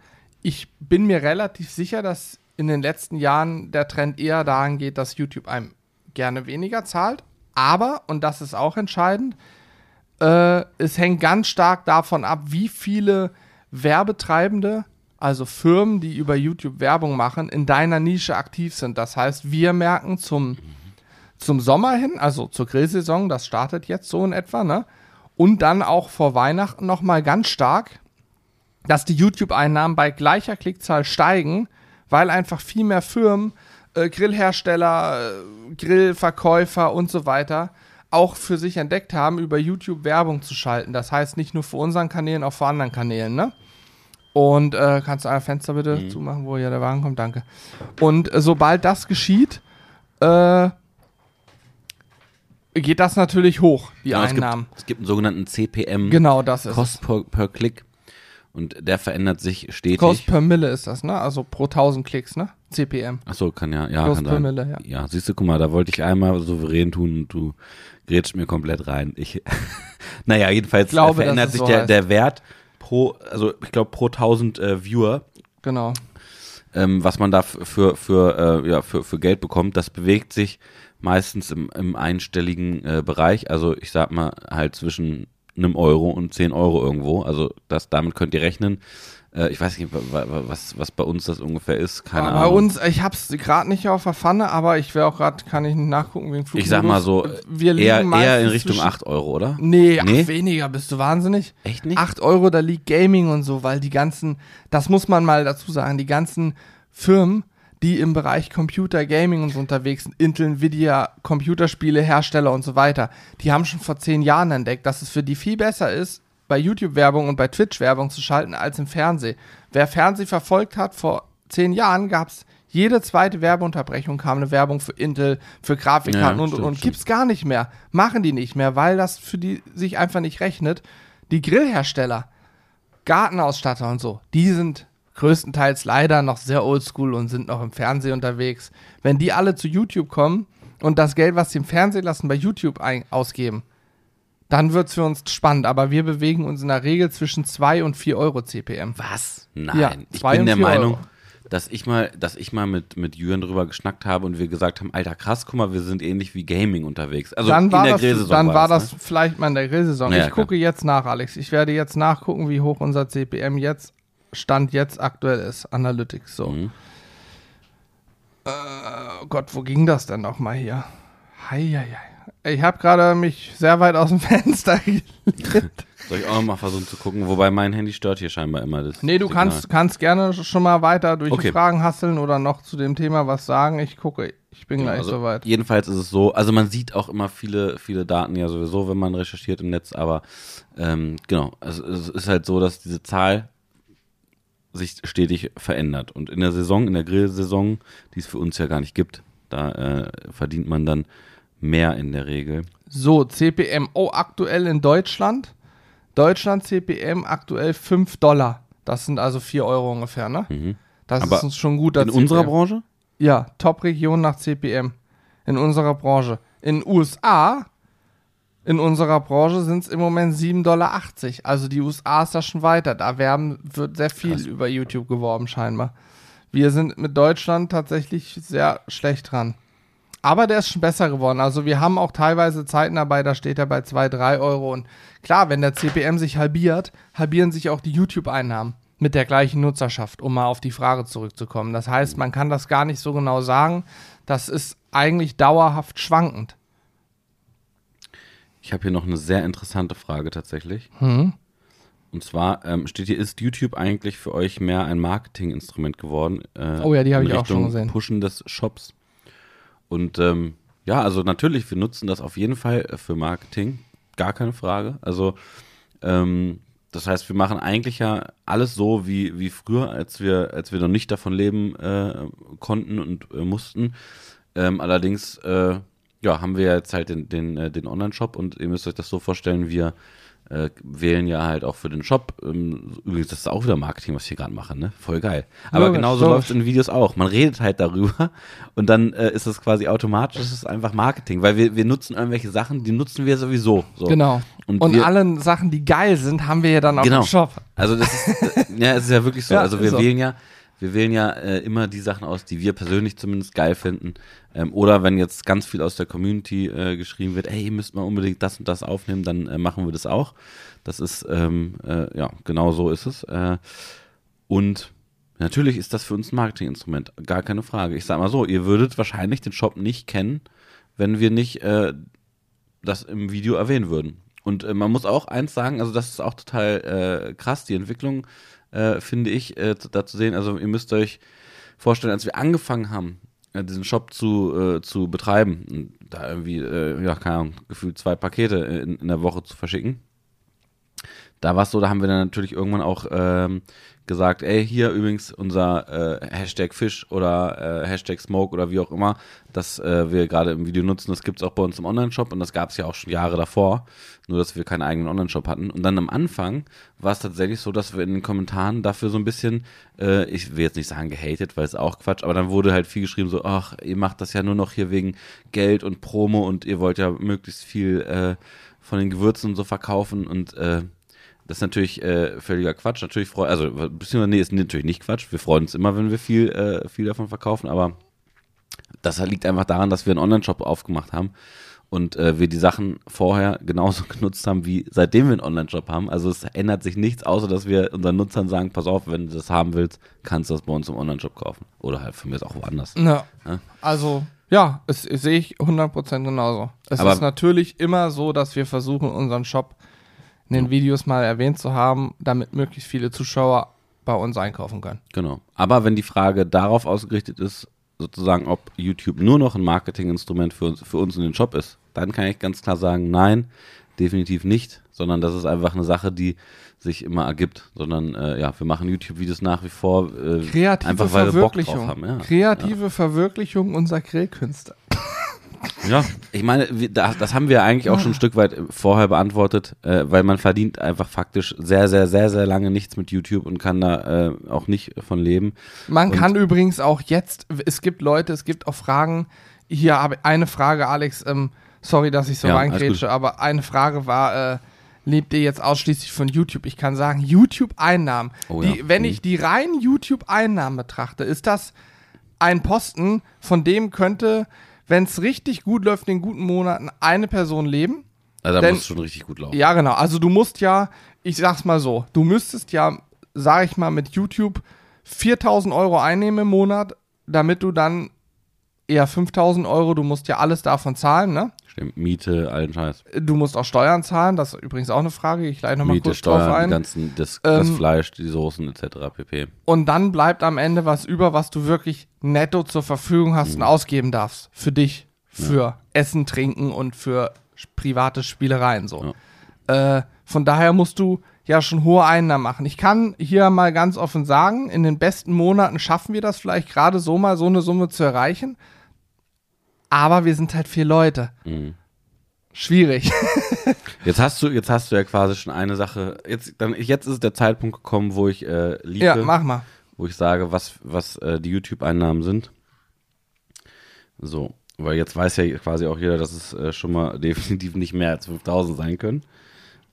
Speaker 2: ich bin mir relativ sicher, dass in den letzten Jahren der Trend eher dahin geht, dass YouTube einem gerne weniger zahlt. Aber, und das ist auch entscheidend, äh, es hängt ganz stark davon ab, wie viele Werbetreibende, also Firmen, die über YouTube Werbung machen, in deiner Nische aktiv sind. Das heißt, wir merken zum, zum Sommer hin, also zur Grillsaison, das startet jetzt so in etwa, ne? Und dann auch vor Weihnachten nochmal ganz stark, dass die YouTube-Einnahmen bei gleicher Klickzahl steigen, weil einfach viel mehr Firmen, äh, Grillhersteller, äh, Grillverkäufer und so weiter auch für sich entdeckt haben, über YouTube Werbung zu schalten. Das heißt nicht nur für unseren Kanälen, auch für anderen Kanälen, ne? Und äh, kannst du ein Fenster bitte zumachen, wo hier der Wagen kommt? Danke. Und äh, sobald das geschieht, äh, geht das natürlich hoch, die
Speaker 1: Genau, es gibt,
Speaker 2: Einnahmen.
Speaker 1: es gibt einen sogenannten CPM,
Speaker 2: Genau, das ist
Speaker 1: Cost per, per Klick. Und der verändert sich stetig.
Speaker 2: Cost per Mille ist das, ne? Also pro 1000 Klicks, ne? CPM.
Speaker 1: Achso, kann ja, ja,
Speaker 2: Cost
Speaker 1: kann
Speaker 2: per
Speaker 1: sein.
Speaker 2: Mille, ja.
Speaker 1: Ja, siehst du, guck mal, da wollte ich einmal souverän tun und du grätschst mir komplett rein. Ich, naja, jedenfalls
Speaker 2: glaube,
Speaker 1: verändert sich
Speaker 2: so
Speaker 1: der,
Speaker 2: heißt.
Speaker 1: der Wert pro, also ich glaube pro 1000 äh, Viewer,
Speaker 2: Genau.
Speaker 1: ähm, was man da für, für, äh, ja, für, für Geld bekommt, das bewegt sich meistens im, im einstelligen äh, Bereich. Also ich sag mal halt zwischen einem Euro und 10 Euro irgendwo. Also das, damit könnt ihr rechnen. Äh, ich weiß nicht, wa- wa- was, was bei uns das ungefähr ist. Keine
Speaker 2: Aber
Speaker 1: Ahnung.
Speaker 2: Bei uns, ich hab's gerade nicht auf der Pfanne, aber ich wäre auch gerade, kann ich nicht nachgucken wegen Flugmodus.
Speaker 1: ich sag mal so,
Speaker 2: wir liegen
Speaker 1: eher, eher in Richtung
Speaker 2: zwischen-
Speaker 1: 8 Euro, oder?
Speaker 2: Nee,
Speaker 1: Nee?
Speaker 2: Ach, weniger, bist du wahnsinnig?
Speaker 1: Echt nicht?
Speaker 2: 8 Euro, da liegt Gaming und so, weil die ganzen, das muss man mal dazu sagen, die ganzen Firmen, die im Bereich Computer, Gaming und so unterwegs sind, Intel, Nvidia, Computerspiele, Hersteller und so weiter, die haben schon vor zehn Jahren entdeckt, dass es für die viel besser ist, bei YouTube-Werbung und bei Twitch-Werbung zu schalten, als im Fernsehen. Wer Fernsehen verfolgt hat, vor zehn Jahren gab es Jede zweite Werbeunterbrechung kam eine Werbung für Intel, für Grafikkarten
Speaker 1: Ja,
Speaker 2: und,
Speaker 1: stimmt,
Speaker 2: und
Speaker 1: stimmt.
Speaker 2: gibt's gar nicht mehr. Machen die nicht mehr, weil das für die sich einfach nicht rechnet. Die Grillhersteller, Gartenausstatter und so, die sind größtenteils leider noch sehr oldschool und sind noch im Fernsehen unterwegs. Wenn die alle zu YouTube kommen und das Geld, was sie im Fernsehen lassen, bei YouTube ausgeben, dann wird's für uns spannend. Aber wir bewegen uns in der Regel zwischen 2 und 4 Euro CPM.
Speaker 1: Was? Nein.
Speaker 2: Ja,
Speaker 1: ich bin der Meinung,
Speaker 2: Euro.
Speaker 1: dass ich mal, dass ich mal mit, mit Jürgen drüber geschnackt habe und wir gesagt haben, Alter, krass, guck mal, wir sind ähnlich wie Gaming unterwegs. Also
Speaker 2: dann
Speaker 1: in
Speaker 2: war
Speaker 1: der
Speaker 2: das,
Speaker 1: Grillsaison
Speaker 2: dann war
Speaker 1: das,
Speaker 2: das vielleicht mal in der Grillsaison.
Speaker 1: Ja,
Speaker 2: ich
Speaker 1: klar.
Speaker 2: gucke jetzt nach, Alex. Ich werde jetzt nachgucken, wie hoch unser CPM jetzt, Stand jetzt aktuell ist. Analytics, so.
Speaker 1: Mhm.
Speaker 2: Oh Gott, wo ging das denn noch mal hier? Heieiei. Ich habe gerade mich sehr weit aus dem Fenster gelehnt.
Speaker 1: Ne? Soll ich auch mal versuchen zu gucken, wobei mein Handy stört hier scheinbar immer das.
Speaker 2: Nee, du
Speaker 1: Signal.
Speaker 2: kannst, kannst gerne schon mal weiter durch die
Speaker 1: Okay.
Speaker 2: Fragen hasseln oder noch zu dem Thema was sagen. Ich gucke, ich bin gleich
Speaker 1: also,
Speaker 2: soweit.
Speaker 1: Jedenfalls ist es so, also man sieht auch immer viele, viele Daten ja sowieso, wenn man recherchiert im Netz, aber ähm, genau, also es ist halt so, dass diese Zahl sich stetig verändert. Und in der Saison, in der Grillsaison, die es für uns ja gar nicht gibt, da äh, verdient man dann mehr in der Regel.
Speaker 2: So, CPM, oh, aktuell in Deutschland. Deutschland CPM aktuell 5 Dollar. Das sind also 4 Euro ungefähr, ne?
Speaker 1: Mhm.
Speaker 2: Das
Speaker 1: Aber
Speaker 2: ist uns schon gut.
Speaker 1: In unserer Branche?
Speaker 2: Ja, Top-Region nach CPM. In unserer Branche. In USA, in unserer Branche sind es im Moment 7,80 Dollar. Also die USA ist da schon weiter. Da werben, wird sehr viel
Speaker 1: Krass.
Speaker 2: über YouTube geworben, scheinbar. Wir sind mit Deutschland tatsächlich sehr schlecht dran. Aber der ist schon besser geworden. Also wir haben auch teilweise Zeiten dabei, da steht er bei 2, 3 Euro. Und klar, wenn der CPM sich halbiert, halbieren sich auch die YouTube-Einnahmen mit der gleichen Nutzerschaft, um mal auf die Frage zurückzukommen. Das heißt, man kann das gar nicht so genau sagen. Das ist eigentlich dauerhaft schwankend.
Speaker 1: Ich habe hier noch eine sehr interessante Frage tatsächlich.
Speaker 2: Hm?
Speaker 1: Und zwar ähm, steht hier, ist YouTube eigentlich für euch mehr ein Marketinginstrument geworden? Äh,
Speaker 2: Oh ja, die habe ich auch schon gesehen.
Speaker 1: Pushen des Shops. Und ähm, ja, also natürlich, wir nutzen das auf jeden Fall äh, für Marketing, gar keine Frage. Also ähm, das heißt, wir machen eigentlich ja alles so wie, wie früher, als wir, als wir noch nicht davon leben äh, konnten und äh, mussten. Ähm, allerdings äh, ja, haben wir jetzt halt den, den, äh, den Online-Shop und ihr müsst euch das so vorstellen, wir äh, wählen ja halt auch für den Shop. Ähm, übrigens, das ist auch wieder Marketing, was ich hier gerade mache, ne? Voll geil. Aber
Speaker 2: Logisch,
Speaker 1: genauso läuft es in Videos auch. Man redet halt darüber und dann äh, ist es quasi automatisch, es ist einfach Marketing, weil wir, wir nutzen irgendwelche Sachen, die nutzen wir sowieso. So.
Speaker 2: Genau.
Speaker 1: Und,
Speaker 2: Und,
Speaker 1: wir,
Speaker 2: alle Sachen, die geil sind, haben wir ja dann auch
Speaker 1: Genau.
Speaker 2: im Shop.
Speaker 1: also das ist, ja, es ist ja wirklich so.
Speaker 2: Ja,
Speaker 1: also wir
Speaker 2: so.
Speaker 1: wählen ja, wir wählen ja äh, immer die Sachen aus, die wir persönlich zumindest geil finden. Ähm, oder wenn jetzt ganz viel aus der Community äh, geschrieben wird, ey, ihr müsst mal unbedingt das und das aufnehmen, dann äh, machen wir das auch. Das ist, ähm, äh, ja, genau so ist es. Äh, und natürlich ist das für uns ein Marketinginstrument, gar keine Frage. Ich sag mal so, ihr würdet wahrscheinlich den Shop nicht kennen, wenn wir nicht äh, das im Video erwähnen würden. Und man muss auch eins sagen, also das ist auch total krass, die Entwicklung, äh, finde ich, äh, da zu sehen. Also ihr müsst euch vorstellen, als wir angefangen haben, äh, diesen Shop zu, äh, zu betreiben, da irgendwie, äh, ja, keine Ahnung, gefühlt zwei Pakete in, in der Woche zu verschicken, da war es so, da haben wir dann natürlich irgendwann auch ähm, gesagt, ey, hier übrigens unser äh, Hashtag Fish oder äh, Hashtag Smoke oder wie auch immer, das äh, wir gerade im Video nutzen, das gibt's auch bei uns im Online-Shop und das gab's ja auch schon Jahre davor, nur dass wir keinen eigenen Online-Shop hatten. Und dann am Anfang war es tatsächlich so, dass wir in den Kommentaren dafür so ein bisschen, äh, ich will jetzt nicht sagen gehatet, weil es auch Quatsch, aber dann wurde halt viel geschrieben so, ach, ihr macht das ja nur noch hier wegen Geld und Promo und ihr wollt ja möglichst viel äh, von den Gewürzen und so verkaufen und äh, das ist natürlich äh, völliger Quatsch. Natürlich freuen, also beziehungsweise nee, ist natürlich nicht Quatsch. Wir freuen uns immer, wenn wir viel, äh, viel davon verkaufen, aber das liegt einfach daran, dass wir einen Online-Shop aufgemacht haben und äh, wir die Sachen vorher genauso genutzt haben, wie seitdem wir einen Online-Shop haben. Also es ändert sich nichts, außer dass wir unseren Nutzern sagen, pass auf, wenn du das haben willst, kannst du das bei uns im Online-Shop kaufen. Oder halt für mich auch woanders.
Speaker 2: Ja.
Speaker 1: Ja.
Speaker 2: Also, ja, es, es sehe ich 100% genauso. Es
Speaker 1: Aber-
Speaker 2: ist natürlich immer so, dass wir versuchen, unseren Shop in den Videos mal erwähnt zu haben, damit möglichst viele Zuschauer bei uns einkaufen können.
Speaker 1: Genau. Aber wenn die Frage darauf ausgerichtet ist, sozusagen, ob YouTube nur noch ein Marketinginstrument für uns, für uns in den Shop ist, dann kann ich ganz klar sagen, nein. definitiv nicht, sondern das ist einfach eine Sache, die sich immer ergibt, sondern äh, ja, wir machen YouTube-Videos nach wie vor äh,
Speaker 2: Kreative
Speaker 1: einfach, weil wir Bock
Speaker 2: Verwirklichung.
Speaker 1: drauf haben. Ja.
Speaker 2: Kreative Verwirklichung unserer Grillkünste.
Speaker 1: Ja, ich meine, wir, das, haben wir eigentlich auch schon ein Stück weit vorher beantwortet, äh, weil man verdient einfach faktisch sehr, sehr, sehr, sehr lange nichts mit YouTube und kann da äh, auch nicht von leben.
Speaker 2: Man
Speaker 1: Und-
Speaker 2: kann übrigens auch jetzt, es gibt Leute, es gibt auch Fragen. Hier habe ich eine Frage, Alex, ähm, sorry, dass ich so
Speaker 1: Ja,
Speaker 2: reingrätsche, aber eine Frage war, äh, lebt ihr jetzt ausschließlich von YouTube? Ich kann sagen, YouTube-Einnahmen.
Speaker 1: Oh ja.
Speaker 2: Wenn
Speaker 1: Mhm.
Speaker 2: ich die reinen YouTube-Einnahmen betrachte, ist das ein Posten, von dem könnte, wenn es richtig gut läuft, in guten Monaten eine Person leben.
Speaker 1: Also da muss es schon richtig gut laufen.
Speaker 2: Ja, genau. Also du musst ja, ich sag's mal so, du müsstest ja, sag ich mal, mit YouTube 4000 Euro einnehmen im Monat, damit du dann eher 5000 Euro, du musst ja alles davon zahlen, ne?
Speaker 1: Stimmt, Miete, allen Scheiß.
Speaker 2: Du musst auch Steuern zahlen, das ist übrigens auch eine Frage, ich gleich nochmal kurz drauf
Speaker 1: Steuern, die
Speaker 2: ein.
Speaker 1: ganzen, das, das
Speaker 2: Ähm,
Speaker 1: Fleisch, die Soßen etc. pp.
Speaker 2: Und dann bleibt am Ende was über, was du wirklich netto zur Verfügung hast und ausgeben darfst. Für dich, für Essen, Trinken und für private Spielereien so. Äh, von daher musst du ja schon hohe Einnahmen machen. Ich kann hier mal ganz offen sagen, in den besten Monaten schaffen wir das vielleicht gerade so mal so eine Summe zu erreichen. Aber wir sind halt vier Leute.
Speaker 1: Mhm.
Speaker 2: Schwierig.
Speaker 1: Jetzt hast du, jetzt hast du ja quasi schon eine Sache. Jetzt, dann, jetzt ist der Zeitpunkt gekommen, wo ich äh, liebe,
Speaker 2: ja, mach mal.
Speaker 1: wo ich sage, was, was äh, die YouTube-Einnahmen sind. So, weil jetzt weiß ja quasi auch jeder, dass es äh, schon mal definitiv nicht mehr als 5000 sein können.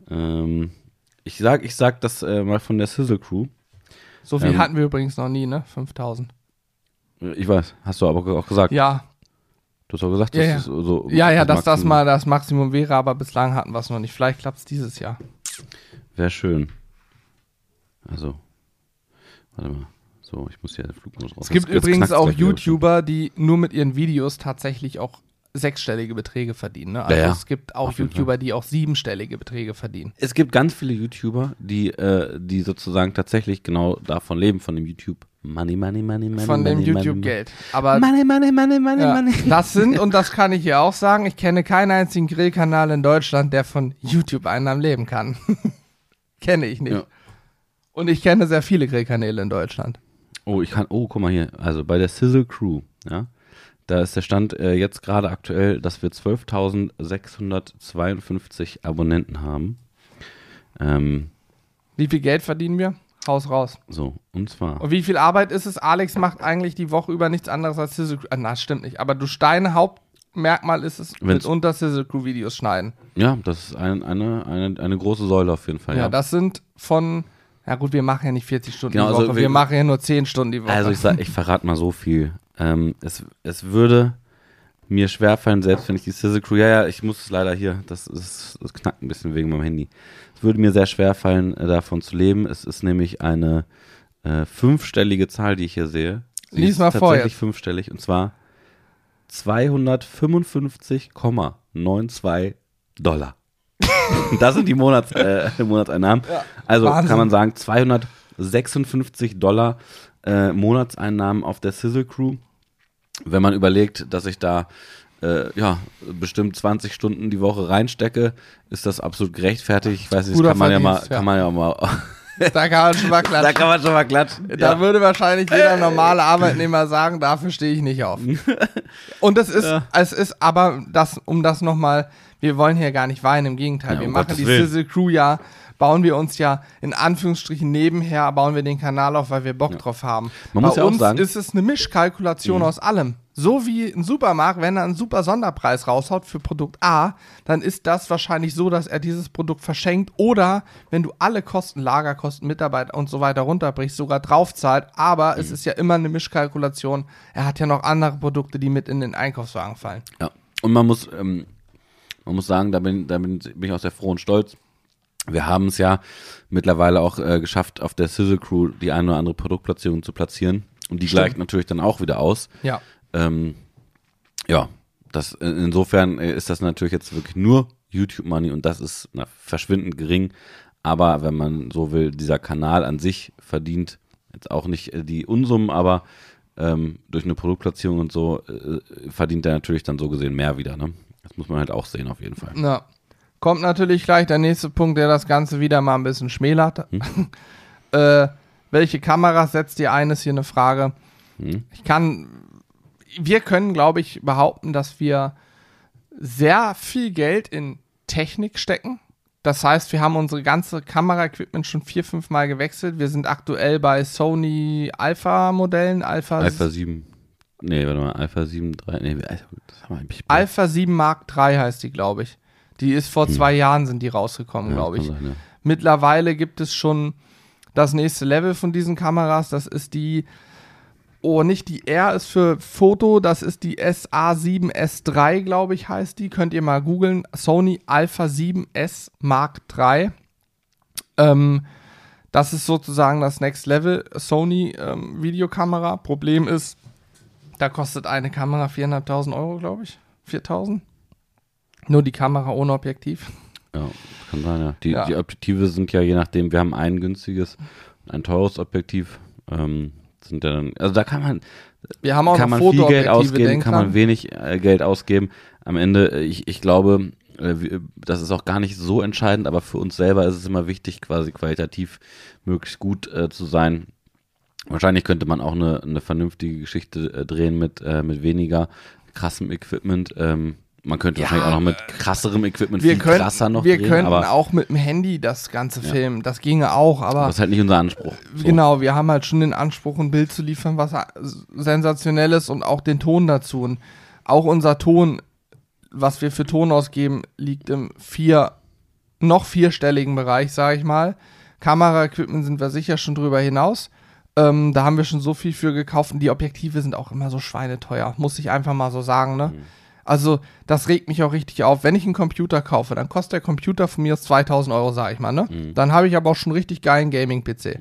Speaker 1: Ähm, ich sag, ich sag das äh, mal von der Sizzle Crew.
Speaker 2: So viel
Speaker 1: Ähm,
Speaker 2: hatten wir übrigens noch nie, ne? 5000.
Speaker 1: Ich weiß, hast du aber auch gesagt.
Speaker 2: Ja,
Speaker 1: Du hast auch gesagt,
Speaker 2: Ja,
Speaker 1: das
Speaker 2: ja.
Speaker 1: ist so.
Speaker 2: Ja, ja, dass das mal das Maximum wäre, aber bislang hatten wir es noch nicht. Vielleicht klappt es dieses Jahr.
Speaker 1: Wäre schön. Also, warte mal. So, ich muss hier den Flugmodus raus.
Speaker 2: Es gibt
Speaker 1: jetzt
Speaker 2: übrigens
Speaker 1: knackt's
Speaker 2: auch. YouTuber, die nur mit ihren Videos tatsächlich auch sechsstellige Beträge verdienen. Ne? Also
Speaker 1: Ja, ja.
Speaker 2: es gibt auch YouTuber, die auch siebenstellige Beträge verdienen.
Speaker 1: Es gibt ganz viele YouTuber, die, äh, die sozusagen tatsächlich genau davon leben, von dem YouTube Money, Money, Money, Money.
Speaker 2: Von dem YouTube-Geld. Aber
Speaker 1: Money, Money, Money, Money,
Speaker 2: ja,
Speaker 1: Money.
Speaker 2: das sind, und das kann ich hier auch sagen, ich kenne keinen einzigen Grillkanal in Deutschland, der von YouTube-Einnahmen leben kann. kenne ich nicht.
Speaker 1: Ja.
Speaker 2: Und ich kenne sehr viele Grillkanäle in Deutschland.
Speaker 1: Oh, ich kann, oh, guck mal hier. Also bei der Sizzle Crew, ja, da ist der Stand äh, jetzt gerade aktuell, dass wir 12.652 Abonnenten haben. Ähm,
Speaker 2: Wie viel Geld verdienen wir? Haus raus.
Speaker 1: so, und zwar.
Speaker 2: Und wie viel Arbeit ist es? Alex macht eigentlich die Woche über nichts anderes als Sizzle Crew. Ah, na, stimmt nicht. Aber du Steine Hauptmerkmal ist es,
Speaker 1: Wenn's-
Speaker 2: mitunter Sizzle Crew Videos schneiden.
Speaker 1: Ja, das ist ein, eine, eine, eine große Säule auf jeden Fall.
Speaker 2: Ja,
Speaker 1: Ja,
Speaker 2: das sind von, ja gut, wir machen ja nicht 40 Stunden
Speaker 1: Genau,
Speaker 2: die
Speaker 1: also
Speaker 2: Woche,
Speaker 1: wir-
Speaker 2: wir, machen ja nur 10 Stunden die Woche.
Speaker 1: Also ich sag, ich verrate mal so viel. Ähm, es, es würde mir schwerfallen, selbst wenn ich die Sizzle Crew, ja, ja, ich muss es leider hier, das ist, das knackt ein bisschen wegen meinem Handy. Würde mir sehr schwerfallen, äh, davon zu leben. Es ist nämlich eine äh, fünfstellige Zahl, die ich hier sehe. Sie
Speaker 2: Lies mal vor
Speaker 1: tatsächlich fünfstellig und zwar 255,92 Dollar. das sind die Monats, äh, Monatseinnahmen. also
Speaker 2: Wahnsinn.
Speaker 1: kann man sagen, 256 Dollar äh, Monatseinnahmen auf der Sizzle Crew. Wenn man überlegt, dass ich da äh, ja, bestimmt 20 Stunden die Woche reinstecke, ist das absolut gerechtfertigt. Ich weiß nicht, das kann man ja mal,
Speaker 2: ja.
Speaker 1: kann man ja mal,
Speaker 2: da kann man schon mal
Speaker 1: da
Speaker 2: klatschen.
Speaker 1: kann man schon mal klatschen.
Speaker 2: Da würde wahrscheinlich jeder normale Arbeitnehmer sagen, dafür stehe ich nicht auf. Und es ist,
Speaker 1: Ja.
Speaker 2: es ist aber, das, um das nochmal, wir wollen hier gar nicht weinen, im Gegenteil.
Speaker 1: Ja,
Speaker 2: wir
Speaker 1: um
Speaker 2: machen
Speaker 1: Gottes
Speaker 2: die
Speaker 1: Willen.
Speaker 2: Sizzle Crew ja, bauen wir uns ja in Anführungsstrichen nebenher, bauen wir den Kanal auf, weil wir Bock drauf haben.
Speaker 1: Man
Speaker 2: Bei
Speaker 1: muss ja auch
Speaker 2: uns
Speaker 1: sagen- Mhm.
Speaker 2: ist es eine Mischkalkulation aus allem. So wie ein Supermarkt, wenn er einen super Sonderpreis raushaut für Produkt A, dann ist das wahrscheinlich so, dass er dieses Produkt verschenkt oder wenn du alle Kosten, Lagerkosten, Mitarbeiter und so weiter runterbrichst, sogar draufzahlt. Aber
Speaker 1: Mhm.
Speaker 2: es ist ja immer eine Mischkalkulation. Er hat ja noch andere Produkte, die mit in den Einkaufswagen fallen.
Speaker 1: Ja. Und man muss, ähm, man muss sagen, da bin, da bin, ich auch sehr froh und stolz. Wir haben es ja mittlerweile auch äh, geschafft, auf der Sizzle Crew die eine oder andere Produktplatzierung zu platzieren. Und die
Speaker 2: Stimmt.
Speaker 1: gleicht natürlich dann auch wieder aus.
Speaker 2: Ja.
Speaker 1: Ähm, ja, das, insofern äh, ist das natürlich jetzt wirklich nur YouTube Money und das ist na, verschwindend gering. Aber wenn man so will, dieser Kanal an sich verdient jetzt auch nicht äh, die Unsummen, aber ähm, durch eine Produktplatzierung und so äh, verdient er natürlich dann so gesehen mehr wieder. Ne? Das muss man halt auch sehen auf jeden Fall.
Speaker 2: Ja. kommt natürlich gleich der nächste Punkt, der das Ganze wieder mal ein bisschen schmälert.
Speaker 1: Hm.
Speaker 2: äh, welche Kameras setzt ihr ein, ist hier eine Frage.
Speaker 1: Hm.
Speaker 2: Ich kann, wir können, glaube ich, behaupten, dass wir sehr viel Geld in Technik stecken. Das heißt, wir haben unsere ganze Kameraequipment schon vier, fünf Mal gewechselt. Wir sind aktuell bei Sony Alpha-Modellen. Alpha,
Speaker 1: Alpha 7. Nee, warte mal, Alpha 7, 3. Nee, eigentlich.
Speaker 2: Alpha 7 Mark III heißt die, glaube ich. Die ist vor
Speaker 1: Hm.
Speaker 2: zwei Jahren sind die rausgekommen,
Speaker 1: Ja,
Speaker 2: glaube ich.
Speaker 1: sein, ja.
Speaker 2: Mittlerweile gibt es schon das nächste Level von diesen Kameras. Das ist die, oh, nicht die R ist für Foto, das ist die SA7S3, glaube ich, heißt die. Könnt ihr mal googeln. Sony Alpha 7S Mark III. Ähm, das ist sozusagen das Next Level Sony ähm, Videokamera. Problem ist, da kostet eine Kamera 4.500 Euro, glaube ich. 4.000. Nur die Kamera ohne Objektiv.
Speaker 1: Ja, kann sein, ja. Die,
Speaker 2: Ja.
Speaker 1: die Objektive sind ja je nachdem, wir haben ein günstiges und ein teures Objektiv. Ähm, sind dann, also da kann man,
Speaker 2: Wir haben auch
Speaker 1: kann man viel Geld ausgeben, kann man wenig äh, Geld ausgeben. Am Ende, äh, ich, ich glaube, äh, das ist auch gar nicht so entscheidend, aber für uns selber ist es immer wichtig, quasi qualitativ möglichst gut äh, zu sein. Wahrscheinlich könnte man auch eine, eine vernünftige Geschichte äh, drehen mit, äh, mit weniger krassem Equipment. Ähm, man könnte
Speaker 2: Ja,
Speaker 1: wahrscheinlich auch noch mit krasserem Equipment
Speaker 2: wir
Speaker 1: viel
Speaker 2: können,
Speaker 1: krasser noch
Speaker 2: wir
Speaker 1: drehen,
Speaker 2: könnten
Speaker 1: aber
Speaker 2: auch mit dem Handy das Ganze filmen. Das ginge auch, aber
Speaker 1: das ist halt nicht unser Anspruch. So.
Speaker 2: genau, wir haben halt schon den Anspruch, ein Bild zu liefern, was sensationell ist und auch den Ton dazu. Und auch unser Ton, was wir für Ton ausgeben, liegt im vier, noch vierstelligen Bereich, sage ich mal. Kameraequipment sind wir sicher schon drüber hinaus. Ähm, da haben wir schon so viel für gekauft und die Objektive sind auch immer so schweineteuer, muss ich einfach mal so sagen, ne? Also, das regt mich auch richtig auf. Wenn ich einen Computer kaufe, dann kostet der Computer von mir aus 2000 Euro, sag ich mal, ne?
Speaker 1: Mhm.
Speaker 2: Dann habe ich aber auch schon richtig geilen Gaming-PC.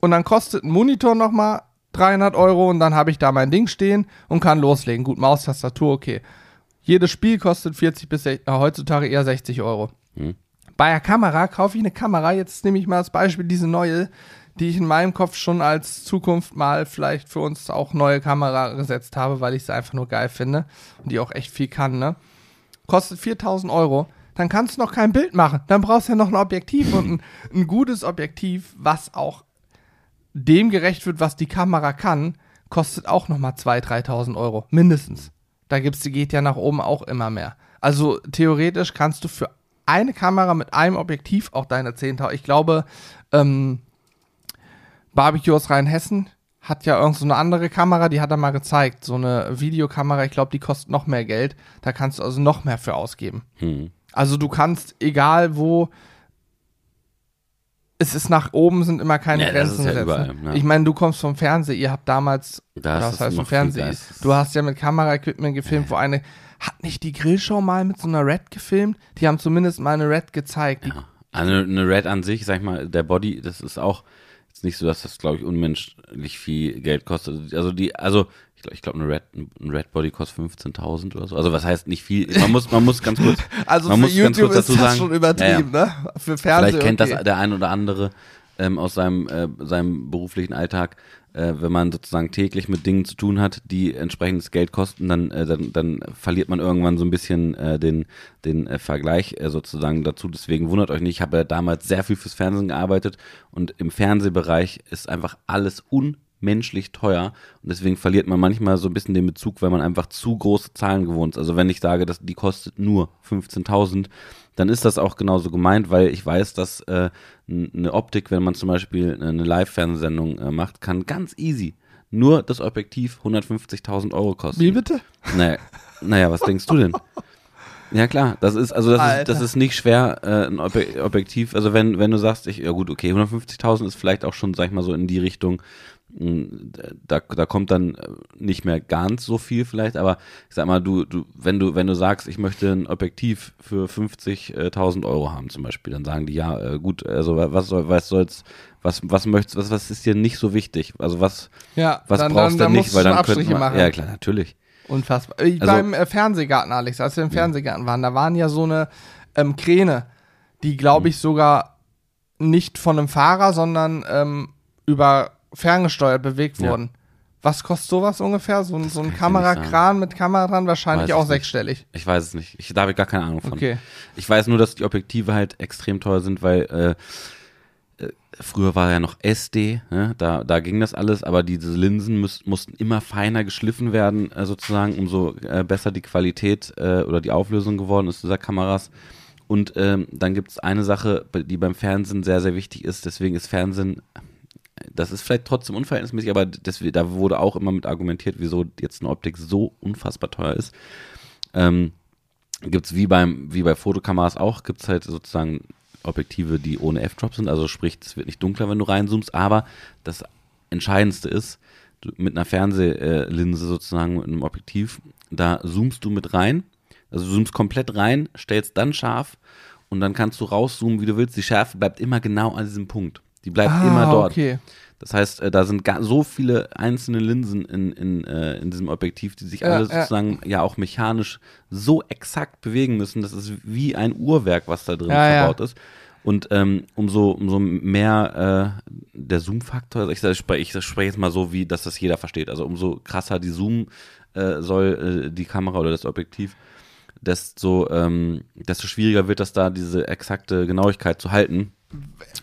Speaker 2: Und dann kostet ein Monitor nochmal 300 Euro und dann habe ich da mein Ding stehen und kann loslegen. Gut, Maus, Tastatur, okay. Jedes Spiel kostet 40 bis 60, äh, heutzutage eher 60 Euro.
Speaker 1: Mhm.
Speaker 2: Bei der Kamera kaufe ich eine Kamera, jetzt nehme ich mal als Beispiel diese neue, die ich in meinem Kopf schon als Zukunft mal vielleicht für uns auch neue Kamera gesetzt habe, weil ich sie einfach nur geil finde und die auch echt viel kann, ne? Kostet 4000 Euro. Dann kannst du noch kein Bild machen. Dann brauchst du ja noch ein Objektiv und ein, ein gutes Objektiv, was auch dem gerecht wird, was die Kamera kann, kostet auch nochmal 2.000, 3.000 Euro. Mindestens. Da gibt's, geht ja nach oben auch immer mehr. Also theoretisch kannst du für eine Kamera mit einem Objektiv auch deine 10.000. Ich glaube, ähm, Barbecue aus Rheinhessen hat ja irgend so eine andere Kamera, die hat er mal gezeigt. So eine Videokamera, ich glaube, die kostet noch mehr Geld. Da kannst du also noch mehr für ausgeben.
Speaker 1: Hm.
Speaker 2: Also du kannst, egal wo, es ist nach oben, sind immer keine
Speaker 1: Ja, das
Speaker 2: Grenzen
Speaker 1: ja
Speaker 2: gesetzt.
Speaker 1: überall,
Speaker 2: ne?
Speaker 1: ja.
Speaker 2: Ich meine, du kommst vom Fernseher, ihr habt damals, das
Speaker 1: es
Speaker 2: heißt vom Fernseher, du hast ja mit Kameraequipment gefilmt, wo eine, hat nicht die Grillshow mal mit so einer Red gefilmt? Die haben zumindest mal eine Red gezeigt. Die,
Speaker 1: Ja. Also eine Red an sich, sag ich mal, der Body, das ist auch jetzt nicht so, dass das, glaube ich, unmenschlich viel Geld kostet. Also die, also ich glaube, ich glaub, eine Red, ein Red Body kostet 15.000 oder so. Also was heißt nicht viel? Man muss, man muss ganz kurz,
Speaker 2: Also
Speaker 1: man
Speaker 2: für
Speaker 1: muss
Speaker 2: YouTube ist das
Speaker 1: sagen,
Speaker 2: schon übertrieben, ne? Für Fernsehen.
Speaker 1: Vielleicht kennt
Speaker 2: okay.
Speaker 1: das der ein oder andere ähm, aus seinem, äh, seinem beruflichen Alltag, äh, wenn man sozusagen täglich mit Dingen zu tun hat, die entsprechendes Geld kosten, dann, äh, dann, dann verliert man irgendwann so ein bisschen äh, den, den äh, Vergleich äh, sozusagen dazu. Deswegen wundert euch nicht, ich habe ja damals sehr viel fürs Fernsehen gearbeitet und im Fernsehbereich ist einfach alles unmenschlich teuer und deswegen verliert man manchmal so ein bisschen den Bezug, weil man einfach zu große Zahlen gewohnt ist. Also wenn ich sage, dass die kostet nur 15.000, dann ist das auch genauso gemeint, weil ich weiß, dass äh, eine Optik, wenn man zum Beispiel eine Live-Fernsehsendung äh, macht, kann ganz easy nur das Objektiv 150.000 Euro kosten.
Speaker 2: Wie bitte?
Speaker 1: Naja, naja, was denkst du denn? Ja klar, das ist also das ist, das ist nicht schwer äh, ein Obje Objektiv. Also wenn wenn du sagst, ich ja gut, okay, 150.000 ist vielleicht auch schon, sag ich mal so in die Richtung. mh, Da, da kommt dann äh, nicht mehr ganz so viel vielleicht, aber ich sag mal, du, du, wenn du, wenn du sagst, ich möchte ein Objektiv für 50.000 Euro haben zum Beispiel, dann sagen die, ja, äh, gut, also wa- was soll, was soll's, was, was möchtest, was, was ist dir nicht so wichtig? Also was,
Speaker 2: Ja,
Speaker 1: was
Speaker 2: dann,
Speaker 1: brauchst du
Speaker 2: dann
Speaker 1: nicht, weil dann könnte man,
Speaker 2: machen.
Speaker 1: ja klar, natürlich.
Speaker 2: Unfassbar. Äh,
Speaker 1: Also-
Speaker 2: beim äh, Fernsehgarten, Alex, als wir im Fernsehgarten waren, da waren ja so eine ähm, Kräne, die, glaube ich, sogar nicht von einem Fahrer, sondern ähm, über ferngesteuert bewegt
Speaker 1: Ja.
Speaker 2: wurden. Was kostet sowas ungefähr? So, ein- so ein
Speaker 1: nicht
Speaker 2: Kamerakran mit Kamera dran? Wahrscheinlich
Speaker 1: Weiß
Speaker 2: auch
Speaker 1: ich nicht.
Speaker 2: sechsstellig.
Speaker 1: Ich weiß es nicht. Ich, da habe ich gar keine Ahnung von.
Speaker 2: Okay.
Speaker 1: Ich weiß nur, dass die Objektive halt extrem teuer sind, weil äh, früher war ja noch SD, ne? da, da ging das alles, aber diese Linsen müß, mussten immer feiner geschliffen werden, äh, sozusagen, umso äh, besser die Qualität äh, oder die Auflösung geworden ist dieser Kameras. Und ähm, dann gibt es eine Sache, die beim Fernsehen sehr, sehr wichtig ist. Deswegen ist Fernsehen, das ist vielleicht trotzdem unverhältnismäßig, aber deswegen, da wurde auch immer mit argumentiert, wieso jetzt eine Optik so unfassbar teuer ist. Ähm, gibt es wie wie bei Fotokameras auch, gibt es halt sozusagen Objektive, die ohne F-Drop sind, also sprich, es wird nicht dunkler, wenn du reinzoomst, aber das Entscheidendste ist, mit einer Fernsehlinse sozusagen, mit einem Objektiv, da zoomst du mit rein, also du zoomst komplett rein, stellst dann scharf und dann kannst du rauszoomen, wie du willst, die Schärfe bleibt immer genau an diesem Punkt. Die bleibt immer dort.
Speaker 2: Ah, okay.
Speaker 1: Das heißt, äh, da sind so viele einzelne Linsen in, in, äh, in diesem Objektiv, die sich
Speaker 2: Ja,
Speaker 1: alle
Speaker 2: ja.
Speaker 1: sozusagen ja auch mechanisch so exakt bewegen müssen. Das ist wie ein Uhrwerk, was da drin
Speaker 2: Ja, ja.
Speaker 1: verbaut ist. Und ähm, umso, umso mehr äh, der Zoom-Faktor, ich, sag- ich spreche ich spreche jetzt mal so, wie dass das jeder versteht. Also umso krasser die Zoom äh, soll, äh, die Kamera oder das Objektiv, desto, ähm, desto schwieriger wird das da, diese exakte Genauigkeit zu halten.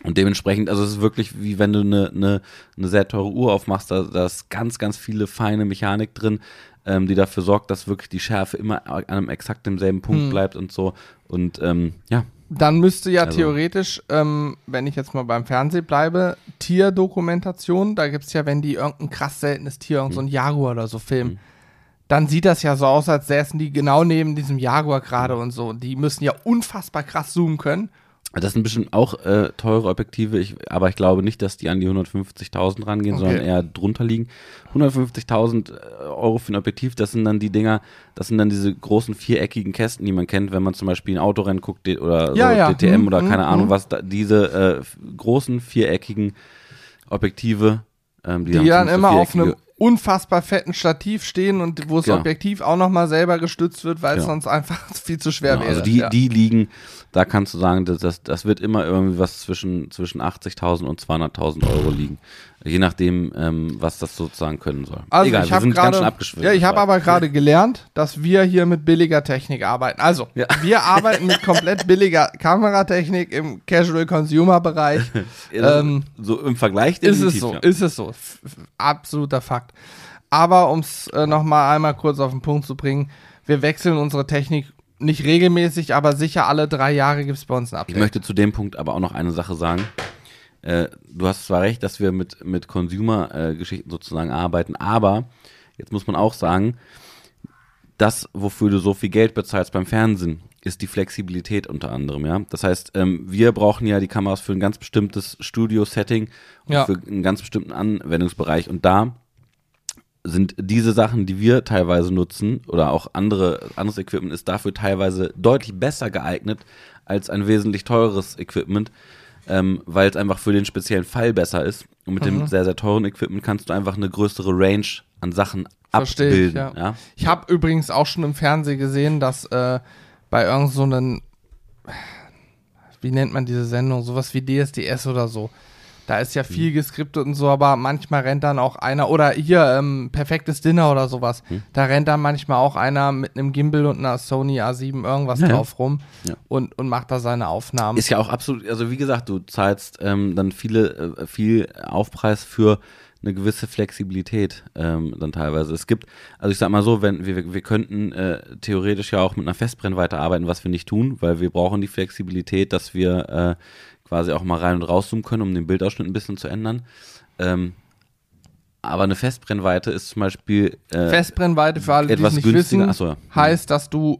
Speaker 1: Und dementsprechend, also es ist wirklich wie wenn du eine, eine, eine sehr teure Uhr aufmachst, da, da ist ganz, ganz viele feine Mechanik drin, ähm, die dafür sorgt, dass wirklich die Schärfe immer an einem exakt demselben Punkt
Speaker 2: Hm.
Speaker 1: bleibt und so. Und ähm, ja,
Speaker 2: Dann müsste ja
Speaker 1: Also-
Speaker 2: theoretisch, ähm, wenn ich jetzt mal beim Fernsehen bleibe, Tierdokumentation, da gibt es ja, wenn die irgendein krass seltenes Tier, irgend so
Speaker 1: Hm.
Speaker 2: ein Jaguar oder so filmen, dann sieht das ja so aus, als säßen die genau neben diesem Jaguar gerade
Speaker 1: Hm.
Speaker 2: und so. Die müssen ja unfassbar krass zoomen können.
Speaker 1: Das sind ein bisschen auch äh, teure Objektive, ich, aber ich glaube nicht, dass die an die 150.000 rangehen,
Speaker 2: Okay.
Speaker 1: sondern eher drunter liegen. 150.000 Euro für ein Objektiv, das sind dann die Dinger, das sind dann diese großen viereckigen Kästen, die man kennt, wenn man zum Beispiel ein Autorennen guckt oder
Speaker 2: Ja,
Speaker 1: so
Speaker 2: ja.
Speaker 1: DTM
Speaker 2: Hm,
Speaker 1: oder
Speaker 2: hm,
Speaker 1: keine Ahnung
Speaker 2: hm.
Speaker 1: was, da, diese äh, großen viereckigen Objektive, ähm, die,
Speaker 2: Die, dann immer
Speaker 1: so
Speaker 2: auf einem unfassbar fetten Stativ stehen und wo das
Speaker 1: Genau.
Speaker 2: Objektiv auch nochmal selber gestützt wird, weil es
Speaker 1: Genau.
Speaker 2: sonst einfach viel zu schwer
Speaker 1: Genau,
Speaker 2: wäre.
Speaker 1: also die,
Speaker 2: ja.
Speaker 1: die liegen, da kannst du sagen, das, das, das wird immer irgendwie was zwischen, zwischen 80.000 und 200.000 Euro liegen. Je nachdem, ähm, was das sozusagen können soll.
Speaker 2: Also
Speaker 1: Egal,
Speaker 2: ich
Speaker 1: wir sind ganz schön
Speaker 2: gerade,
Speaker 1: abgeschwimmt.
Speaker 2: ja, ich habe aber gerade gelernt, dass wir hier mit billiger Technik arbeiten. Also
Speaker 1: Ja.
Speaker 2: wir arbeiten mit komplett billiger Kameratechnik im Casual Consumer Bereich.
Speaker 1: Ja, das
Speaker 2: ähm,
Speaker 1: so im Vergleich
Speaker 2: ist es so,
Speaker 1: ja.
Speaker 2: ist es so, F absoluter Fakt. Aber um es äh, noch mal einmal kurz auf den Punkt zu bringen, wir wechseln unsere Technik nicht regelmäßig, aber sicher alle drei Jahre gibt es bei uns ein
Speaker 1: Ich
Speaker 2: Update.
Speaker 1: möchte zu dem Punkt aber auch noch eine Sache sagen. Äh, du hast zwar recht, dass wir mit, mit Consumer-Geschichten sozusagen arbeiten, aber jetzt muss man auch sagen, das, wofür du so viel Geld bezahlst beim Fernsehen, ist die Flexibilität unter anderem, ja. Das heißt, ähm, wir brauchen ja die Kameras für ein ganz bestimmtes Studio-Setting und
Speaker 2: Ja.
Speaker 1: für einen ganz bestimmten Anwendungsbereich und da sind diese Sachen, die wir teilweise nutzen oder auch andere, anderes Equipment ist dafür teilweise deutlich besser geeignet als ein wesentlich teures Equipment, ähm, weil es einfach für den speziellen Fall besser ist. Und mit
Speaker 2: Mhm.
Speaker 1: dem sehr, sehr teuren Equipment kannst du einfach eine größere Range an Sachen
Speaker 2: Verstehe ich,
Speaker 1: abbilden.
Speaker 2: ja.
Speaker 1: ja.
Speaker 2: Ich habe übrigens auch schon im Fernsehen gesehen, dass äh, bei irgend so wie nennt man diese Sendung, sowas wie DSDS oder so. Da ist ja
Speaker 1: Hm.
Speaker 2: viel geskriptet und so, aber manchmal rennt dann auch einer, oder hier, ähm, perfektes Dinner oder sowas.
Speaker 1: Hm.
Speaker 2: Da rennt dann manchmal auch einer mit einem Gimbal und einer Sony A7 irgendwas
Speaker 1: ja.
Speaker 2: drauf rum
Speaker 1: Ja.
Speaker 2: und, und macht da seine Aufnahmen.
Speaker 1: Ist ja auch absolut, also wie gesagt, du zahlst ähm, dann viele, äh, viel Aufpreis für eine gewisse Flexibilität ähm, dann teilweise. Es gibt, also ich sag mal so, wenn wir, wir könnten äh, theoretisch ja auch mit einer Festbrennweite arbeiten, was wir nicht tun, weil wir brauchen die Flexibilität, dass wir äh, quasi auch mal rein und rauszoomen können, um den Bildausschnitt ein bisschen zu ändern. Ähm, aber eine Festbrennweite ist zum Beispiel äh,
Speaker 2: Festbrennweite für alle, die es
Speaker 1: etwas
Speaker 2: nicht
Speaker 1: günstiger.
Speaker 2: wissen,
Speaker 1: Achso, ja.
Speaker 2: heißt, dass du,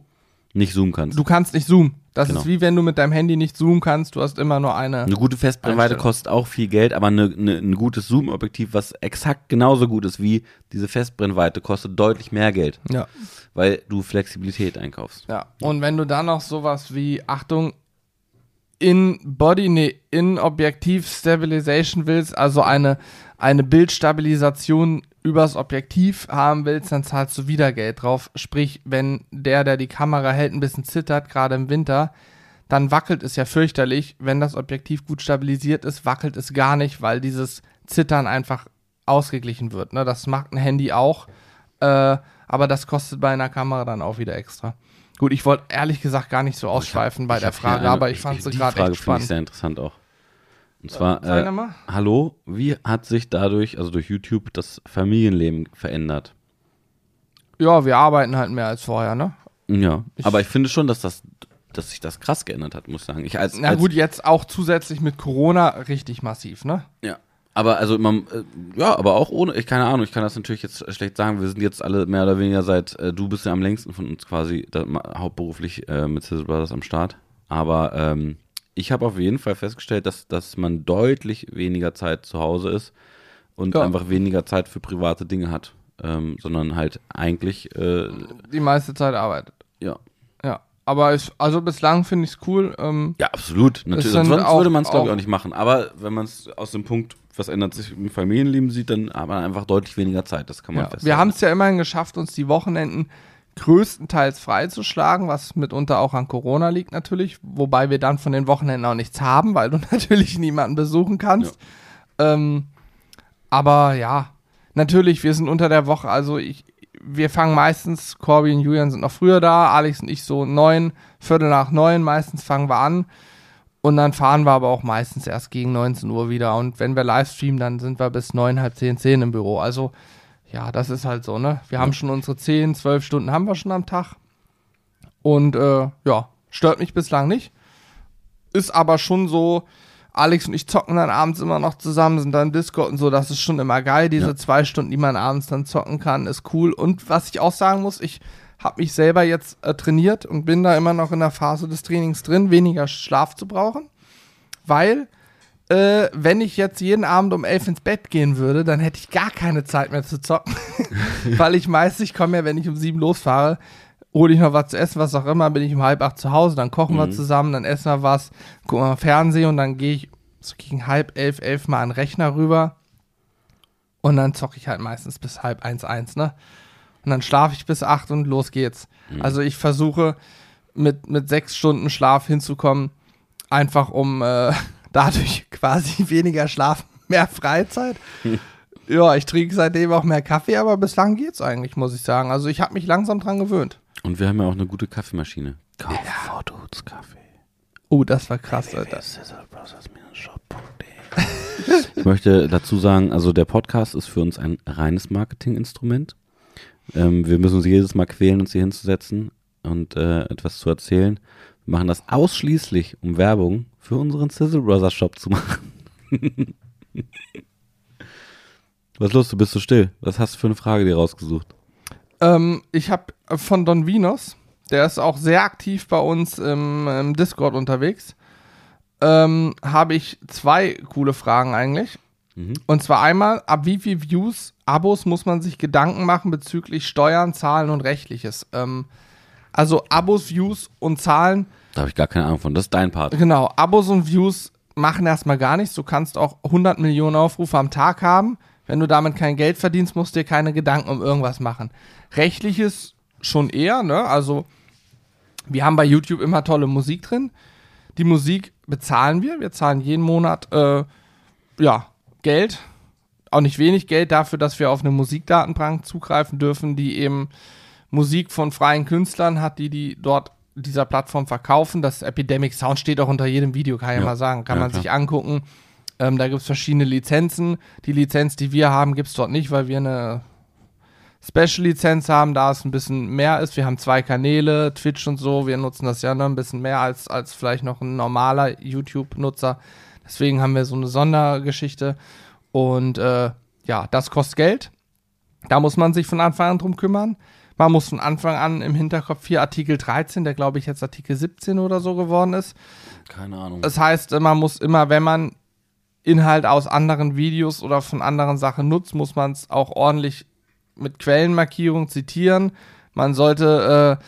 Speaker 1: nicht zoomen kannst.
Speaker 2: du kannst nicht zoomen. Das
Speaker 1: Genau.
Speaker 2: ist wie wenn du mit deinem Handy nicht zoomen kannst, du hast immer nur eine.
Speaker 1: Eine gute Festbrennweite kostet auch viel Geld, aber eine, eine, ein gutes Zoom-Objektiv, was exakt genauso gut ist wie diese Festbrennweite, kostet deutlich mehr Geld,
Speaker 2: Ja.
Speaker 1: weil du Flexibilität einkaufst.
Speaker 2: Ja, und wenn du dann noch sowas wie, Achtung, in Body, nee, in Objektiv Stabilization willst, also eine, eine Bildstabilisation übers Objektiv haben willst, dann zahlst du wieder Geld drauf. Sprich, wenn der, der die Kamera hält, ein bisschen zittert, gerade im Winter, dann wackelt es ja fürchterlich. Wenn das Objektiv gut stabilisiert ist, wackelt es gar nicht, weil dieses Zittern einfach ausgeglichen wird. Ne? Das macht ein Handy auch, äh, aber das kostet bei einer Kamera dann auch wieder extra. Gut, ich wollte ehrlich gesagt gar nicht so ausschweifen bei der Frage,
Speaker 1: eine-
Speaker 2: aber ich fand sie gerade echt
Speaker 1: finde ich
Speaker 2: spannend.
Speaker 1: sehr interessant auch. Und zwar, äh,
Speaker 2: mal.
Speaker 1: hallo, wie hat sich dadurch, also durch YouTube, das Familienleben verändert?
Speaker 2: Ja, wir arbeiten halt mehr als vorher, ne?
Speaker 1: Ja,
Speaker 2: Ich-
Speaker 1: aber ich finde schon, dass das, dass sich das krass geändert hat, muss ich sagen. Ich als,
Speaker 2: Na
Speaker 1: als,
Speaker 2: gut, jetzt auch zusätzlich mit Corona richtig massiv, ne?
Speaker 1: Ja. Aber also man, äh, ja, aber auch ohne, ich keine Ahnung, ich kann das natürlich jetzt schlecht sagen. Wir sind jetzt alle mehr oder weniger seit, äh, du bist ja am längsten von uns quasi da, hauptberuflich äh, mit Sizzle Brothers am Start. Aber ähm, ich habe auf jeden Fall festgestellt, dass, dass man deutlich weniger Zeit zu Hause ist und
Speaker 2: Ja.
Speaker 1: einfach weniger Zeit für private Dinge hat. Ähm, sondern halt eigentlich, äh,
Speaker 2: Die meiste Zeit arbeitet.
Speaker 1: ja.
Speaker 2: Ja. Aber ich, also bislang finde ich es cool. Ähm,
Speaker 1: Ja, absolut. Natürlich. Sonst
Speaker 2: auch-
Speaker 1: würde man es, glaube ich,
Speaker 2: auch
Speaker 1: nicht machen. Aber wenn man es aus dem Punkt, was ändert sich im Familienleben sieht, dann hat man einfach deutlich weniger Zeit. Das kann man
Speaker 2: ja.
Speaker 1: festhalten.
Speaker 2: Wir haben es ja immerhin geschafft, uns die Wochenenden größtenteils freizuschlagen, was mitunter auch an Corona liegt natürlich, wobei wir dann von den Wochenenden auch nichts haben, weil du natürlich niemanden besuchen kannst. Ähm, aber ja, natürlich, wir sind unter der Woche, also ich, wir fangen meistens, Corby und Julian sind noch früher da, Alex und ich so neun, Viertel nach neun, meistens fangen wir an. Und dann fahren wir aber auch meistens erst gegen 19 Uhr wieder. Und wenn wir live streamen, dann sind wir bis neun, halb zehn, zehn im Büro. Also, ja, das ist halt so, ne? Wir haben schon unsere 10, 12 Stunden haben wir schon am Tag. Und äh, ja, stört mich bislang nicht. Ist aber schon so, Alex und ich zocken dann abends immer noch zusammen, sind dann Discord und so, das ist schon immer geil. Diese
Speaker 1: Ja.
Speaker 2: zwei Stunden, die man abends dann zocken kann, ist cool. Und was ich auch sagen muss, ich habe mich selber jetzt äh, trainiert und bin da immer noch in der Phase des Trainings drin, weniger Schlaf zu brauchen. Weil, äh, wenn ich jetzt jeden Abend um elf ins Bett gehen würde, dann hätte ich gar keine Zeit mehr zu zocken. Weil ich meist, ich komme ja, wenn ich um sieben losfahre, hole ich noch was zu essen, was auch immer, bin ich um halb acht zu Hause, dann kochen wir
Speaker 1: Mhm.
Speaker 2: zusammen, dann essen wir was, gucken wir Fernsehen und dann gehe ich so gegen halb elf, elf mal an den Rechner rüber und dann zocke ich halt meistens bis halb eins, eins, ne? Und dann schlafe ich bis acht und los geht's.
Speaker 1: Mhm.
Speaker 2: Also ich versuche mit, mit sechs Stunden Schlaf hinzukommen, einfach um äh, dadurch quasi weniger Schlaf, mehr Freizeit. Ja, ich trinke seitdem auch mehr Kaffee, aber bislang geht's eigentlich, muss ich sagen. Also ich habe mich langsam dran gewöhnt.
Speaker 1: Und wir haben ja auch eine gute Kaffeemaschine. Kauf holst Kaffee.
Speaker 2: Oh, das war krass, Alter.
Speaker 1: Ich möchte dazu sagen, also der Podcast ist für uns ein reines Marketinginstrument. Ähm, wir müssen uns jedes Mal quälen, uns hier hinzusetzen und äh, etwas zu erzählen. Wir machen das ausschließlich, um Werbung für unseren Sizzle Brothers Shop zu machen. Was ist los, du bist so still. Was hast du für eine Frage dir rausgesucht?
Speaker 2: Ähm, ich habe von Don Vinos, der ist auch sehr aktiv bei uns im, im Discord unterwegs, ähm, habe ich zwei coole Fragen eigentlich.
Speaker 1: Mhm.
Speaker 2: Und zwar einmal, ab wie viel Views, Abos muss man sich Gedanken machen bezüglich Steuern, Zahlen und Rechtliches? Ähm, also Abos, Views und Zahlen,
Speaker 1: Da habe ich gar keine Ahnung von. Das ist dein Part.
Speaker 2: genau, Abos und Views machen erstmal gar nichts. Du kannst auch 100 Millionen Aufrufe am Tag haben. Wenn du damit kein Geld verdienst, musst du dir keine Gedanken um irgendwas machen. Rechtliches schon eher, ne? Also, wir haben bei YouTube immer tolle Musik drin. Die Musik bezahlen wir. Wir zahlen jeden Monat, äh, ja, Geld. Auch nicht wenig Geld dafür, dass wir auf eine Musikdatenbank zugreifen dürfen, die eben Musik von freien Künstlern hat, die die dort dieser Plattform verkaufen. Das Epidemic Sound steht auch unter jedem Video, kann ich
Speaker 1: Ja.
Speaker 2: mal sagen. Kann
Speaker 1: Ja,
Speaker 2: man
Speaker 1: klar.
Speaker 2: sich angucken. Ähm, da gibt es verschiedene Lizenzen. Die Lizenz, die wir haben, gibt es dort nicht, weil wir eine Special-Lizenz haben, da es ein bisschen mehr ist. Wir haben zwei Kanäle, Twitch und so. Wir nutzen das ja noch ein bisschen mehr als, als vielleicht noch ein normaler YouTube-Nutzer. Deswegen haben wir so eine Sondergeschichte. Und äh, ja, das kostet Geld. Da muss man sich von Anfang an drum kümmern. Man muss von Anfang an im Hinterkopf hier Artikel 13, der glaube ich jetzt Artikel 17 oder so geworden ist.
Speaker 1: Keine Ahnung.
Speaker 2: Das heißt, man muss immer, wenn man Inhalt aus anderen Videos oder von anderen Sachen nutzt, muss man es auch ordentlich mit Quellenmarkierung zitieren. Man sollte, äh,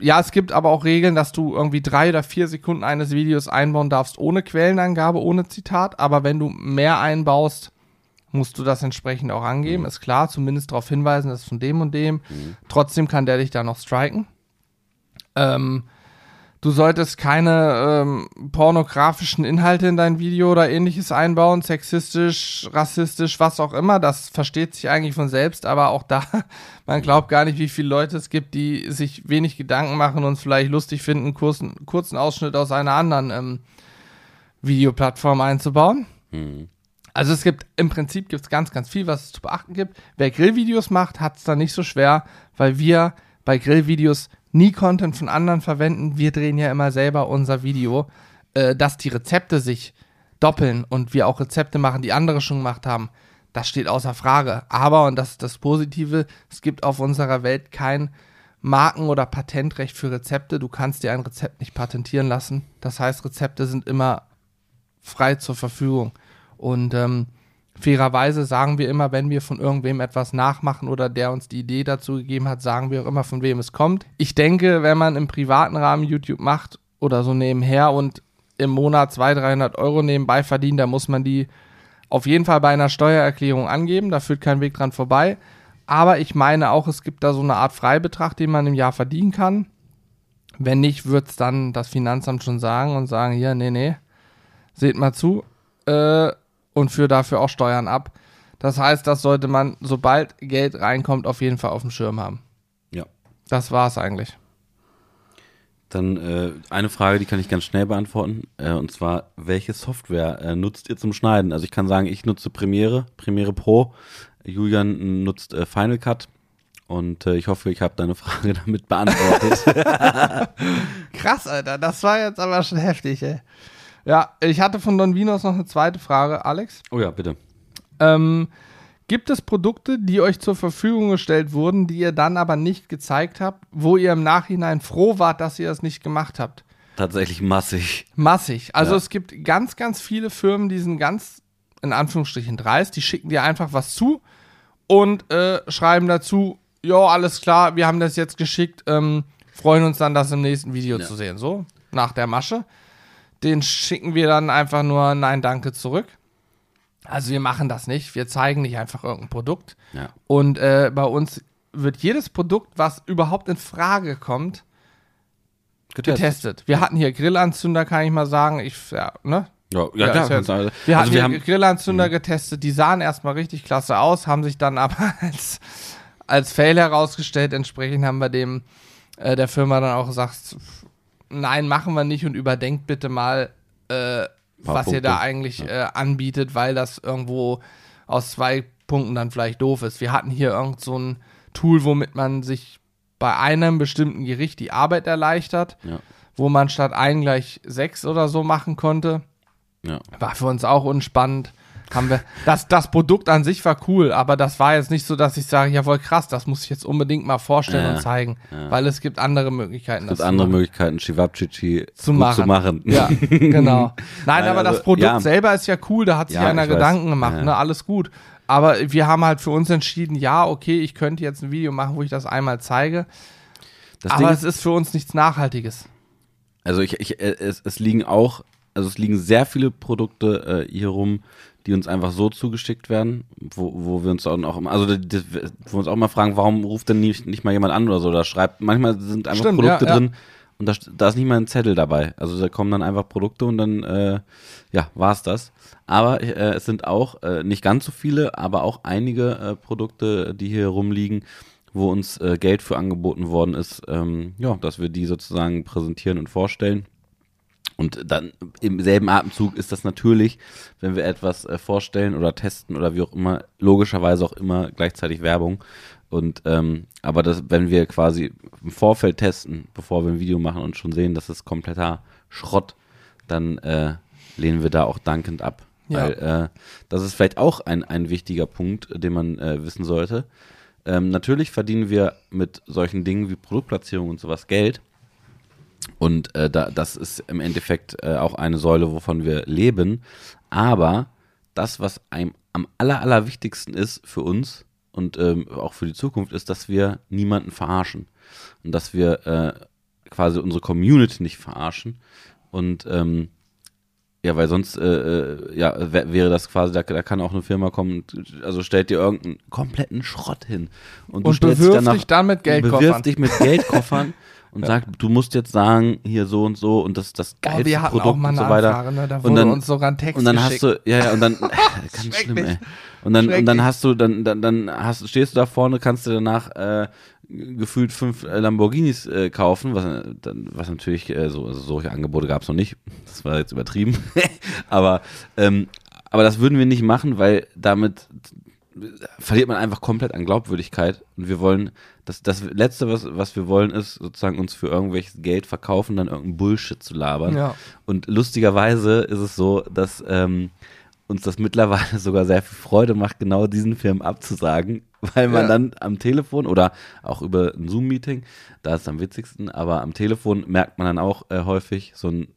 Speaker 2: ja, es gibt aber auch Regeln, dass du irgendwie drei oder vier Sekunden eines Videos einbauen darfst ohne Quellenangabe, ohne Zitat. Aber wenn du mehr einbaust, musst du das entsprechend auch angeben. Ist klar, zumindest darauf hinweisen, das ist von dem und dem. Trotzdem kann der dich da noch striken. Ähm, du solltest keine ähm, pornografischen Inhalte in dein Video oder ähnliches einbauen, sexistisch, rassistisch, was auch immer. Das versteht sich eigentlich von selbst, aber auch da, man glaubt gar nicht, wie viele Leute es gibt, die sich wenig Gedanken machen und es vielleicht lustig finden, kurzen, kurzen Ausschnitt aus einer anderen ähm, Videoplattform einzubauen.
Speaker 1: Mhm.
Speaker 2: Also es gibt im Prinzip gibt's ganz, ganz viel, was es zu beachten gibt. Wer Grillvideos macht, hat es da nicht so schwer, weil wir bei Grillvideos nie Content von anderen verwenden. Wir drehen ja immer selber unser Video, äh, dass die Rezepte sich doppeln und wir auch Rezepte machen, die andere schon gemacht haben. Das steht außer Frage. Aber, und das ist das Positive, es gibt auf unserer Welt kein Marken- oder Patentrecht für Rezepte. Du kannst dir ein Rezept nicht patentieren lassen. Das heißt, Rezepte sind immer frei zur Verfügung. Und ähm, fairerweise sagen wir immer, wenn wir von irgendwem etwas nachmachen oder der uns die Idee dazu gegeben hat, sagen wir auch immer, von wem es kommt. Ich denke, wenn man im privaten Rahmen YouTube macht oder so nebenher und im Monat 200, 300 Euro nebenbei verdient, dann muss man die auf jeden Fall bei einer Steuererklärung angeben. Da führt kein Weg dran vorbei. Aber ich meine auch, es gibt da so eine Art Freibetrag, den man im Jahr verdienen kann. Wenn nicht, wird es dann das Finanzamt schon sagen und sagen, hier, nee, nee, seht mal zu äh, und führt dafür auch Steuern ab. Das heißt, das sollte man, sobald Geld reinkommt, auf jeden Fall auf dem Schirm haben.
Speaker 1: Ja.
Speaker 2: Das war es eigentlich.
Speaker 1: Dann äh, eine Frage, die kann ich ganz schnell beantworten. Äh, und zwar, welche Software äh, nutzt ihr zum Schneiden? Also ich kann sagen, ich nutze Premiere, Premiere Pro. Julian nutzt äh, Final Cut. Und äh, ich hoffe, ich habe deine Frage damit beantwortet.
Speaker 2: Krass, Alter, das war jetzt aber schon heftig, ey. Ja, ich hatte von Don Vinos noch eine zweite Frage, Alex.
Speaker 1: oh ja, bitte.
Speaker 2: Ähm, gibt es Produkte, die euch zur Verfügung gestellt wurden, die ihr dann aber nicht gezeigt habt, wo ihr im Nachhinein froh wart, dass ihr das nicht gemacht habt?
Speaker 1: Tatsächlich massig.
Speaker 2: Massig. Also
Speaker 1: Ja.
Speaker 2: es gibt ganz, ganz viele Firmen, die sind ganz, in Anführungsstrichen, dreist. Die schicken dir einfach was zu und äh, schreiben dazu, jo, alles klar, wir haben das jetzt geschickt, ähm, freuen uns dann, das im nächsten Video
Speaker 1: Ja.
Speaker 2: zu sehen. So, nach der Masche. Den schicken wir dann einfach nur Nein, danke zurück. Also wir machen das nicht. Wir zeigen nicht einfach irgendein Produkt.
Speaker 1: Ja.
Speaker 2: Und äh, bei uns wird jedes Produkt, was überhaupt in Frage kommt, getestet. Wir hatten hier Grillanzünder, kann ich mal sagen. Ich, ja, ne?
Speaker 1: Ja, ja,
Speaker 2: Ja,
Speaker 1: klar. also
Speaker 2: Wir hatten
Speaker 1: wir
Speaker 2: hier
Speaker 1: haben.
Speaker 2: Grillanzünder getestet, die sahen erstmal richtig klasse aus, haben sich dann aber als, als Fail herausgestellt. Entsprechend haben wir dem äh, der Firma dann auch gesagt, nein, machen wir nicht und überdenkt bitte mal, äh, was ihr
Speaker 1: Punkte.
Speaker 2: da eigentlich äh, anbietet, weil das irgendwo aus zwei Punkten dann vielleicht doof ist. Wir hatten hier irgend so ein Tool, womit man sich bei einem bestimmten Gericht die Arbeit erleichtert,
Speaker 1: Ja.
Speaker 2: wo man statt ein gleich sechs oder so machen konnte.
Speaker 1: ja.
Speaker 2: War für uns auch unspannend. Haben wir, das, das Produkt an sich war cool, aber das war jetzt nicht so, dass ich sage, jawohl, krass, das muss ich jetzt unbedingt mal vorstellen
Speaker 1: Ja,
Speaker 2: und zeigen,
Speaker 1: ja.
Speaker 2: weil es gibt andere Möglichkeiten,
Speaker 1: Es gibt
Speaker 2: das
Speaker 1: andere
Speaker 2: zu machen.
Speaker 1: Möglichkeiten, Chivapchichi
Speaker 2: Zu machen.
Speaker 1: zu machen.
Speaker 2: Ja, genau. Nein,
Speaker 1: Nein,
Speaker 2: aber
Speaker 1: also,
Speaker 2: das Produkt
Speaker 1: ja.
Speaker 2: selber ist ja cool, da hat sich
Speaker 1: Ja,
Speaker 2: einer
Speaker 1: ich weiß.
Speaker 2: Gedanken gemacht,
Speaker 1: Ja.
Speaker 2: ne, alles gut. Aber wir haben halt für uns entschieden, ja, okay, ich könnte jetzt ein Video machen, wo ich das einmal zeige,
Speaker 1: Das
Speaker 2: aber
Speaker 1: Ding
Speaker 2: es ist für uns nichts Nachhaltiges.
Speaker 1: Also ich, ich äh, es, es liegen auch, also es liegen sehr viele Produkte äh, hier rum, die uns einfach so zugeschickt werden, wo, wo wir uns auch noch immer, also das, wo wir uns auch mal fragen, warum ruft denn nicht, nicht mal jemand an oder so, oder schreibt, manchmal sind einfach
Speaker 2: Stimmt,
Speaker 1: Produkte
Speaker 2: ja, ja.
Speaker 1: drin und da, da ist nicht mal ein Zettel dabei. Also da kommen dann einfach Produkte und dann, äh, ja, war's das. Aber äh, es sind auch äh, nicht ganz so viele, aber auch einige äh, Produkte, die hier rumliegen, wo uns äh, Geld für angeboten worden ist, ähm, ja, dass wir die sozusagen präsentieren und vorstellen. Und dann im selben Atemzug ist das natürlich, wenn wir etwas äh, vorstellen oder testen oder wie auch immer, logischerweise auch immer gleichzeitig Werbung. Und ähm, aber das, wenn wir quasi im Vorfeld testen, bevor wir ein Video machen und schon sehen, das ist kompletter Schrott, dann äh, lehnen wir da auch dankend ab.
Speaker 2: Ja.
Speaker 1: Weil äh, das ist vielleicht auch ein, ein wichtiger Punkt, den man äh, wissen sollte. Ähm, natürlich verdienen wir mit solchen Dingen wie Produktplatzierung und sowas Geld. Und äh, da, das ist im Endeffekt äh, auch eine Säule, wovon wir leben. Aber das, was einem am aller, allerwichtigsten ist für uns und ähm, auch für die Zukunft, ist, dass wir niemanden verarschen. Und dass wir äh, quasi unsere Community nicht verarschen. Und ähm, ja, weil sonst äh, äh, ja, wär- wäre das quasi, da, da kann auch eine Firma kommen, und, also stellt dir irgendeinen kompletten Schrott hin. Und, du
Speaker 2: Und bewirft
Speaker 1: danach-
Speaker 2: dich dann mit Geldkoffern.
Speaker 1: Bewirft dich mit Geldkoffern und sagt, du musst jetzt sagen, hier so und so und das das
Speaker 2: Oh,
Speaker 1: geilste
Speaker 2: wir hatten
Speaker 1: Produkt
Speaker 2: auch mal
Speaker 1: und
Speaker 2: eine
Speaker 1: so weiter.
Speaker 2: Anfrage, ne? da
Speaker 1: Und dann-
Speaker 2: uns sogar ein Text
Speaker 1: Und dann
Speaker 2: geschickt.
Speaker 1: hast du, ja, ja, und dann, ganz schlimm, ey. Und dann, und dann hast du, dann, dann, dann hast, stehst du da vorne, kannst du danach äh, gefühlt fünf äh, Lamborghinis äh, kaufen, was, äh, dann, was natürlich, äh, so, also solche Angebote gab es noch nicht. Das war jetzt übertrieben. aber, ähm, aber das würden wir nicht machen, weil damit verliert man einfach komplett an Glaubwürdigkeit. Und wir wollen, das, das Letzte, was, was wir wollen, ist sozusagen uns für irgendwelches Geld verkaufen, dann irgendeinen Bullshit zu labern.
Speaker 2: Ja.
Speaker 1: Und lustigerweise ist es so, dass ähm, uns das mittlerweile sogar sehr viel Freude macht, genau diesen Film abzusagen, weil man
Speaker 2: Ja.
Speaker 1: dann am Telefon oder auch über ein Zoom-Meeting, da ist es am witzigsten, aber am Telefon merkt man dann auch äh, häufig so ein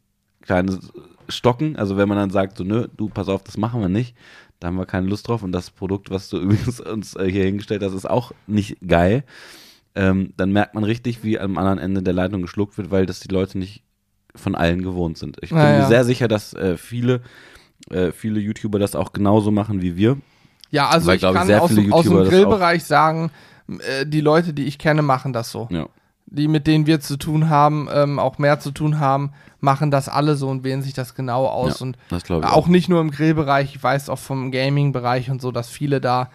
Speaker 1: kleines Stocken, also wenn man dann sagt, so, nö, du, pass auf, das machen wir nicht, da haben wir keine Lust drauf und das Produkt, was du übrigens uns äh, hier hingestellt hast, ist auch nicht geil, ähm, dann merkt man richtig, wie am anderen Ende der Leitung geschluckt wird, weil das die Leute nicht von allen gewohnt sind. Ich bin
Speaker 2: Ja,
Speaker 1: mir sehr sicher, dass äh, viele, äh, viele YouTuber das auch genauso machen wie wir.
Speaker 2: Ja, also
Speaker 1: Weil,
Speaker 2: ich
Speaker 1: ich,
Speaker 2: kann
Speaker 1: sehr
Speaker 2: aus, aus dem Grillbereich sagen, äh, die Leute, die ich kenne, machen das so.
Speaker 1: Ja.
Speaker 2: Die, mit denen wir zu tun haben, ähm, auch mehr zu tun haben, machen das alle so und wählen sich das genau aus.
Speaker 1: Ja,
Speaker 2: und
Speaker 1: das glaube ich
Speaker 2: auch nicht nur im Grillbereich, ich weiß auch vom Gaming-Bereich und so, dass viele da.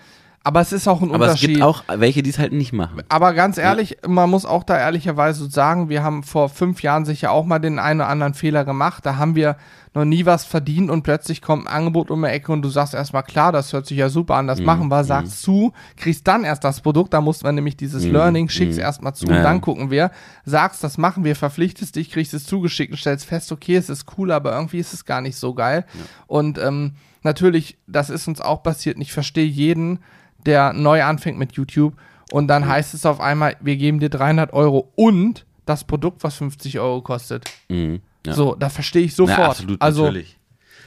Speaker 2: Aber es ist auch ein
Speaker 1: Aber es
Speaker 2: Unterschied.
Speaker 1: gibt auch welche, die es halt nicht machen.
Speaker 2: Aber ganz ehrlich, man muss auch da ehrlicherweise sagen, wir haben vor fünf Jahren sicher auch mal den einen oder anderen Fehler gemacht. Da haben wir noch nie was verdient und plötzlich kommt ein Angebot um die Ecke und du sagst erstmal, klar, das hört sich ja super an, das
Speaker 1: Mhm,
Speaker 2: machen wir, sagst zu, kriegst dann erst das Produkt, da muss man nämlich dieses Learning, schickst erstmal zu
Speaker 1: Mhm. Ja,
Speaker 2: und dann
Speaker 1: ja.
Speaker 2: gucken wir, sagst, das machen wir, verpflichtest dich, kriegst es zugeschickt und stellst fest, okay, es ist cool, aber irgendwie ist es gar nicht so geil. Und ähm, natürlich, das ist uns auch passiert und ich verstehe jeden, der neu anfängt mit YouTube und dann heißt es auf einmal, wir geben dir 300 Euro und das Produkt, was 50 Euro kostet.
Speaker 1: Mhm. Ja.
Speaker 2: So, da verstehe ich sofort.
Speaker 1: Ja, absolut,
Speaker 2: also,
Speaker 1: natürlich.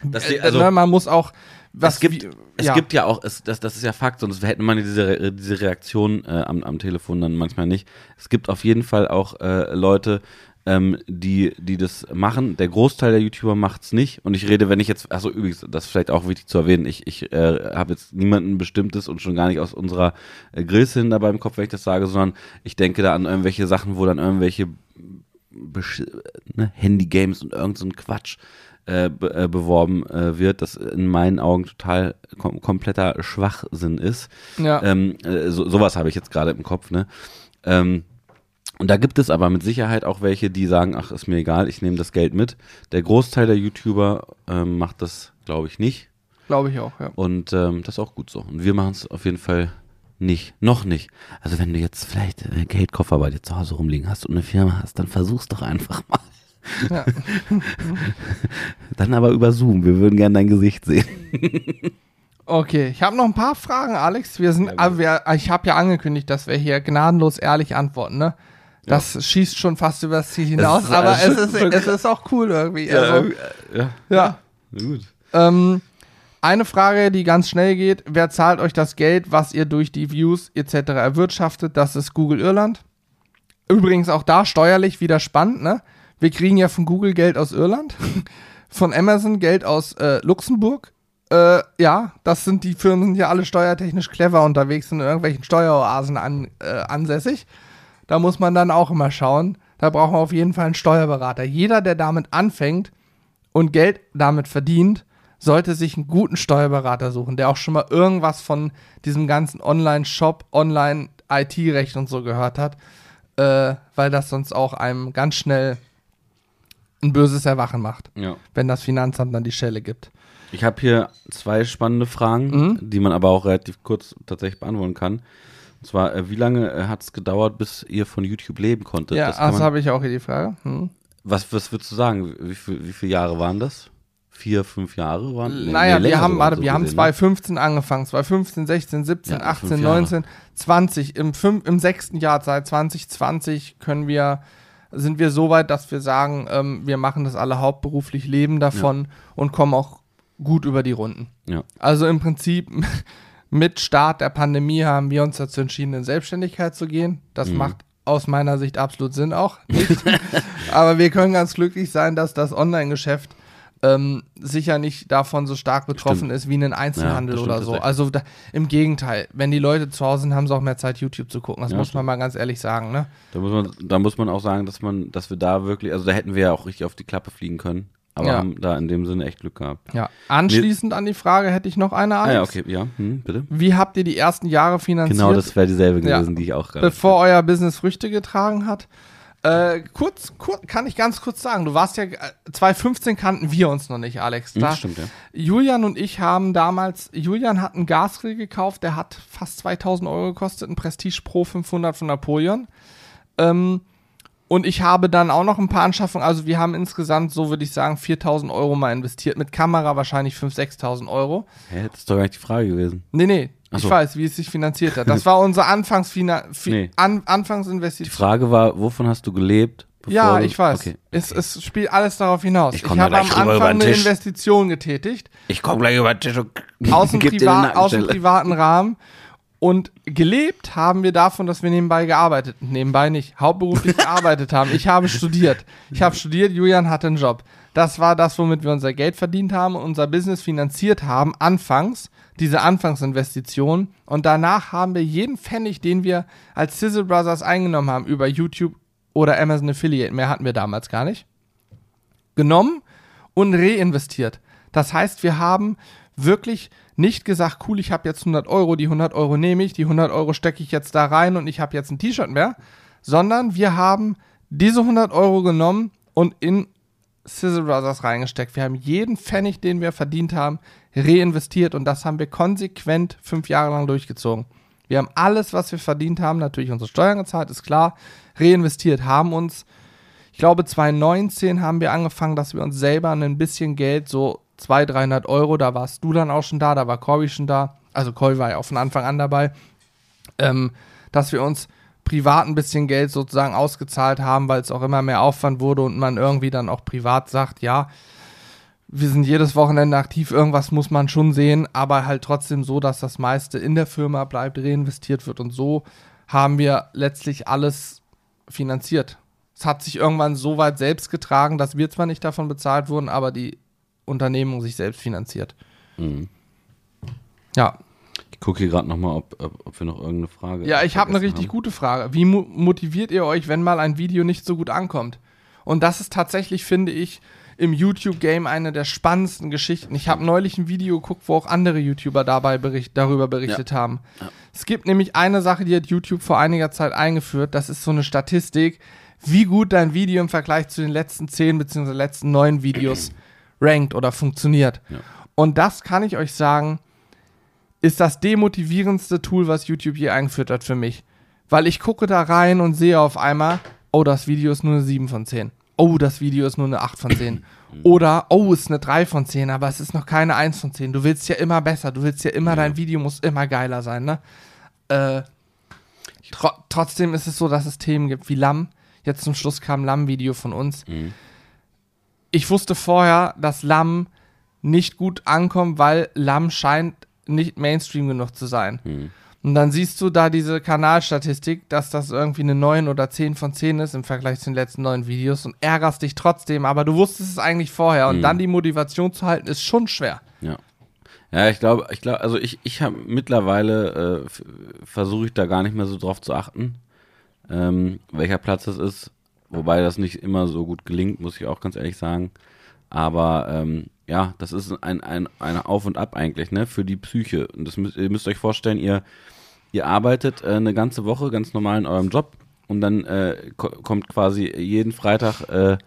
Speaker 1: Das,
Speaker 2: äh,
Speaker 1: also,
Speaker 2: ne, man muss auch was
Speaker 1: es gibt,
Speaker 2: wie-
Speaker 1: es
Speaker 2: ja.
Speaker 1: gibt ja auch, es, das, das ist ja Fakt, sonst hätten man diese, Re- diese Reaktion äh, am, am Telefon dann manchmal nicht. Es gibt auf jeden Fall auch äh, Leute, ähm, die, die das machen. Der Großteil der YouTuber macht es nicht. Und ich rede, wenn ich jetzt, also übrigens, das ist vielleicht auch wichtig zu erwähnen, ich, ich äh, habe jetzt niemanden Bestimmtes und schon gar nicht aus unserer äh, Grillszene dabei im Kopf, wenn ich das sage, sondern ich denke da an irgendwelche Sachen, wo dann irgendwelche ne, Handy-Games und irgend so ein Quatsch äh, be äh, beworben äh, wird, das in meinen Augen total kom kompletter Schwachsinn ist.
Speaker 2: Ja.
Speaker 1: Ähm, äh, so, sowas habe ich jetzt gerade im Kopf, ne? Ähm, und da gibt es aber mit Sicherheit auch welche, die sagen, ach, ist mir egal, ich nehme das Geld mit. Der Großteil der YouTuber ähm, macht das, glaube ich, nicht.
Speaker 2: Glaube ich auch, ja.
Speaker 1: Und ähm, das ist auch gut so. Und wir machen es auf jeden Fall nicht. Noch nicht. Also wenn du jetzt vielleicht äh, Geldkoffer bei dir zu Hause rumliegen hast und eine Firma hast, dann versuch's doch einfach mal.
Speaker 2: Ja.
Speaker 1: Dann aber über Zoom. Wir würden gerne dein Gesicht sehen.
Speaker 2: Okay, ich habe noch ein paar Fragen, Alex. Wir sind, also wir, ich habe ja angekündigt, dass wir hier gnadenlos ehrlich antworten, ne? Das schießt schon fast über das Ziel hinaus,
Speaker 1: ist
Speaker 2: aber es ist, es ist auch cool irgendwie. Also,
Speaker 1: ja.
Speaker 2: ja.
Speaker 1: Gut.
Speaker 2: Ähm, eine Frage, die ganz schnell geht. Wer zahlt euch das Geld, was ihr durch die Views etc. erwirtschaftet? Das ist Google Irland. Übrigens auch da steuerlich wieder spannend, ne? Wir kriegen ja von Google Geld aus Irland, von Amazon Geld aus äh, Luxemburg. Äh, ja, das sind die Firmen, sind ja alle steuertechnisch clever unterwegs, in irgendwelchen Steueroasen an, äh, ansässig. Da muss man dann auch immer schauen. Da brauchen wir auf jeden Fall einen Steuerberater. Jeder, der damit anfängt und Geld damit verdient, sollte sich einen guten Steuerberater suchen, der auch schon mal irgendwas von diesem ganzen Online-Shop, Online-IT-Recht und so gehört hat, äh, weil das sonst auch einem ganz schnell ein böses Erwachen macht,
Speaker 1: Ja.
Speaker 2: wenn das Finanzamt dann die Stelle gibt.
Speaker 1: Ich habe hier zwei spannende Fragen,
Speaker 2: Mhm.
Speaker 1: die man aber auch relativ kurz tatsächlich beantworten kann. Und zwar, äh, wie lange äh, hat es gedauert, bis ihr von YouTube leben konntet?
Speaker 2: ja,
Speaker 1: das
Speaker 2: also habe ich auch hier die Frage. Hm.
Speaker 1: was, was würdest du sagen? Wie, viel, wie viele Jahre waren das? Vier, fünf Jahre waren? Nee,
Speaker 2: naja,
Speaker 1: nee,
Speaker 2: wir haben, warte,
Speaker 1: so
Speaker 2: wir haben
Speaker 1: gesehen,
Speaker 2: 2015 angefangen, 2015, 16, 17,
Speaker 1: Ja,
Speaker 2: 18,
Speaker 1: fünf Jahre.
Speaker 2: 19, 20. Im, fünf, Im sechsten Jahr, seit 2020, können wir, sind wir so weit, dass wir sagen, ähm, wir machen das alle hauptberuflich, leben davon und kommen auch gut über die Runden.
Speaker 1: Ne? Ja.
Speaker 2: Also im Prinzip mit Start der Pandemie haben wir uns dazu entschieden, in Selbstständigkeit zu gehen. Das
Speaker 1: Mhm.
Speaker 2: macht aus meiner Sicht absolut Sinn auch. Nicht. Aber wir können ganz glücklich sein, dass das Online-Geschäft ähm, sicher nicht davon so stark betroffen
Speaker 1: Stimmt.
Speaker 2: ist wie ein Einzelhandel
Speaker 1: das
Speaker 2: oder so. Also da, im Gegenteil, wenn die Leute zu Hause sind, haben sie auch mehr Zeit, YouTube zu gucken. Das
Speaker 1: Ja,
Speaker 2: muss
Speaker 1: stimmt.
Speaker 2: man mal ganz ehrlich sagen, ne?
Speaker 1: Da muss man, da muss man auch sagen, dass man, dass wir da wirklich, also da hätten wir ja auch richtig auf die Klappe fliegen können, aber
Speaker 2: Ja.
Speaker 1: haben da in dem Sinne echt Glück gehabt.
Speaker 2: Ja. Anschließend an die Frage hätte ich noch eine
Speaker 1: Ah
Speaker 2: Alex.
Speaker 1: ja, okay, ja, hm, bitte.
Speaker 2: Wie habt ihr die ersten Jahre finanziert?
Speaker 1: Genau, das wäre dieselbe
Speaker 2: Ja.
Speaker 1: gewesen, die ich auch gerade.
Speaker 2: bevor euer Business Früchte getragen hat. Äh, kurz, kurz, kann ich ganz kurz sagen, du warst ja, äh, 2015 kannten wir uns noch nicht, Alex.
Speaker 1: Hm,
Speaker 2: Da,
Speaker 1: stimmt, ja.
Speaker 2: Julian und ich haben damals, Julian hat einen Gasgrill gekauft, der hat fast 2000 Euro gekostet, ein Prestige Pro 500 von Napoleon. Ähm, und ich habe dann auch noch ein paar Anschaffungen, also wir haben insgesamt, so würde ich sagen, 4000 Euro mal investiert, mit Kamera wahrscheinlich 5.000, 6.000 Euro.
Speaker 1: Hä, das ist doch gar nicht die Frage gewesen.
Speaker 2: Nee, nee, ich
Speaker 1: so.
Speaker 2: weiß, wie es sich finanziert hat. Das war unsere Anfangsfina fi
Speaker 1: Nee.
Speaker 2: An
Speaker 1: Die
Speaker 2: Anfangsinvestition.
Speaker 1: Frage war, wovon hast du gelebt?
Speaker 2: Ja, ich weiß.
Speaker 1: Okay.
Speaker 2: Es, es spielt alles darauf hinaus.
Speaker 1: Ich
Speaker 2: Ich, habe am Anfang eine. Investition getätigt,
Speaker 1: Ich komme gleich über den Tisch und
Speaker 2: aus dem, Privat, aus dem privaten Rahmen. Und gelebt haben wir davon, dass wir nebenbei gearbeitet, nebenbei nicht, hauptberuflich gearbeitet haben. Ich habe studiert. Ich habe studiert, Julian hatte einen Job. Das war das, womit wir unser Geld verdient haben und unser Business finanziert haben, anfangs, diese Anfangsinvestition. Und danach haben wir jeden Pfennig, den wir als Sizzle Brothers eingenommen haben, über YouTube oder Amazon Affiliate, mehr hatten wir damals gar nicht, genommen und reinvestiert. Das heißt, wir haben wirklich nicht gesagt, cool, ich habe jetzt 100 Euro, die 100 Euro nehme ich, die 100 Euro stecke ich jetzt da rein und ich habe jetzt ein T-Shirt mehr, sondern wir haben diese 100 Euro genommen und in Sizzle Brothers reingesteckt. Wir haben jeden Pfennig, den wir verdient haben, reinvestiert und das haben wir konsequent fünf Jahre lang durchgezogen. Wir haben alles, was wir verdient haben, natürlich unsere Steuern gezahlt, ist klar, reinvestiert, haben uns ich glaube, 2019 haben wir angefangen, dass wir uns selber ein bisschen Geld, so 200, 300 Euro, da warst du dann auch schon da, da war Corby schon da, also Corby war ja auch von Anfang an dabei, ähm, dass wir uns privat ein bisschen Geld sozusagen ausgezahlt haben, weil es auch immer mehr Aufwand wurde und man irgendwie dann auch privat sagt, ja, wir sind jedes Wochenende aktiv, irgendwas muss man schon sehen, aber halt trotzdem so, dass das meiste in der Firma bleibt, reinvestiert wird und so haben wir letztlich alles finanziert. Es hat sich irgendwann so weit selbst getragen, dass wir zwar nicht davon bezahlt wurden, aber die Unternehmung sich selbst finanziert.
Speaker 1: Mhm.
Speaker 2: Ja,
Speaker 1: Ich gucke hier gerade nochmal, ob, ob, ob wir noch irgendeine Frage
Speaker 2: ja, ich habe eine richtig
Speaker 1: haben.
Speaker 2: gute Frage. Wie mo motiviert ihr euch, wenn mal ein Video nicht so gut ankommt? Und das ist tatsächlich, finde ich, im YouTube-Game eine der spannendsten Geschichten. Ich habe neulich ein Video geguckt, wo auch andere YouTuber dabei bericht darüber berichtet haben. Es gibt nämlich eine Sache, die hat YouTube vor einiger Zeit eingeführt. Das ist so eine Statistik, wie gut dein Video im Vergleich zu den letzten zehn bzw. letzten neun Videos rankt oder funktioniert.
Speaker 1: Ja.
Speaker 2: Und das kann ich euch sagen, ist das demotivierendste Tool, was YouTube je eingeführt hat für mich. Weil ich gucke da rein und sehe auf einmal, oh, das Video ist nur eine 7 von 10. Oh, das Video ist nur eine 8 von 10. Oder, oh, es ist eine 3 von 10, aber es ist noch keine 1 von 10. Du willst ja immer besser, du willst ja immer, dein Video muss immer geiler sein, ne? Äh, tro trotzdem ist es so, dass es Themen gibt wie Lamm. Jetzt zum Schluss kam ein Lamm-Video von uns.
Speaker 1: Mhm.
Speaker 2: Ich wusste vorher, dass Lamm nicht gut ankommt, weil Lamm scheint nicht Mainstream genug zu sein.
Speaker 1: Mhm.
Speaker 2: Und dann siehst du da diese Kanalstatistik, dass das irgendwie eine 9 oder 10 von 10 ist im Vergleich zu den letzten neun Videos und ärgerst dich trotzdem, aber du wusstest es eigentlich vorher und
Speaker 1: Mhm.
Speaker 2: dann die Motivation zu halten, ist schon schwer.
Speaker 1: Ja. Ja, ich glaube, ich glaube, also ich, ich habe mittlerweile äh, versuche ich da gar nicht mehr so drauf zu achten, ähm, welcher Platz das ist, wobei das nicht immer so gut gelingt, muss ich auch ganz ehrlich sagen. Aber ähm, ja, das ist ein, ein, ein Auf und Ab eigentlich, ne, für die Psyche. Und das müsst, ihr müsst euch vorstellen, ihr, ihr arbeitet äh, eine ganze Woche ganz normal in eurem Job und dann äh, ko kommt quasi jeden Freitag äh,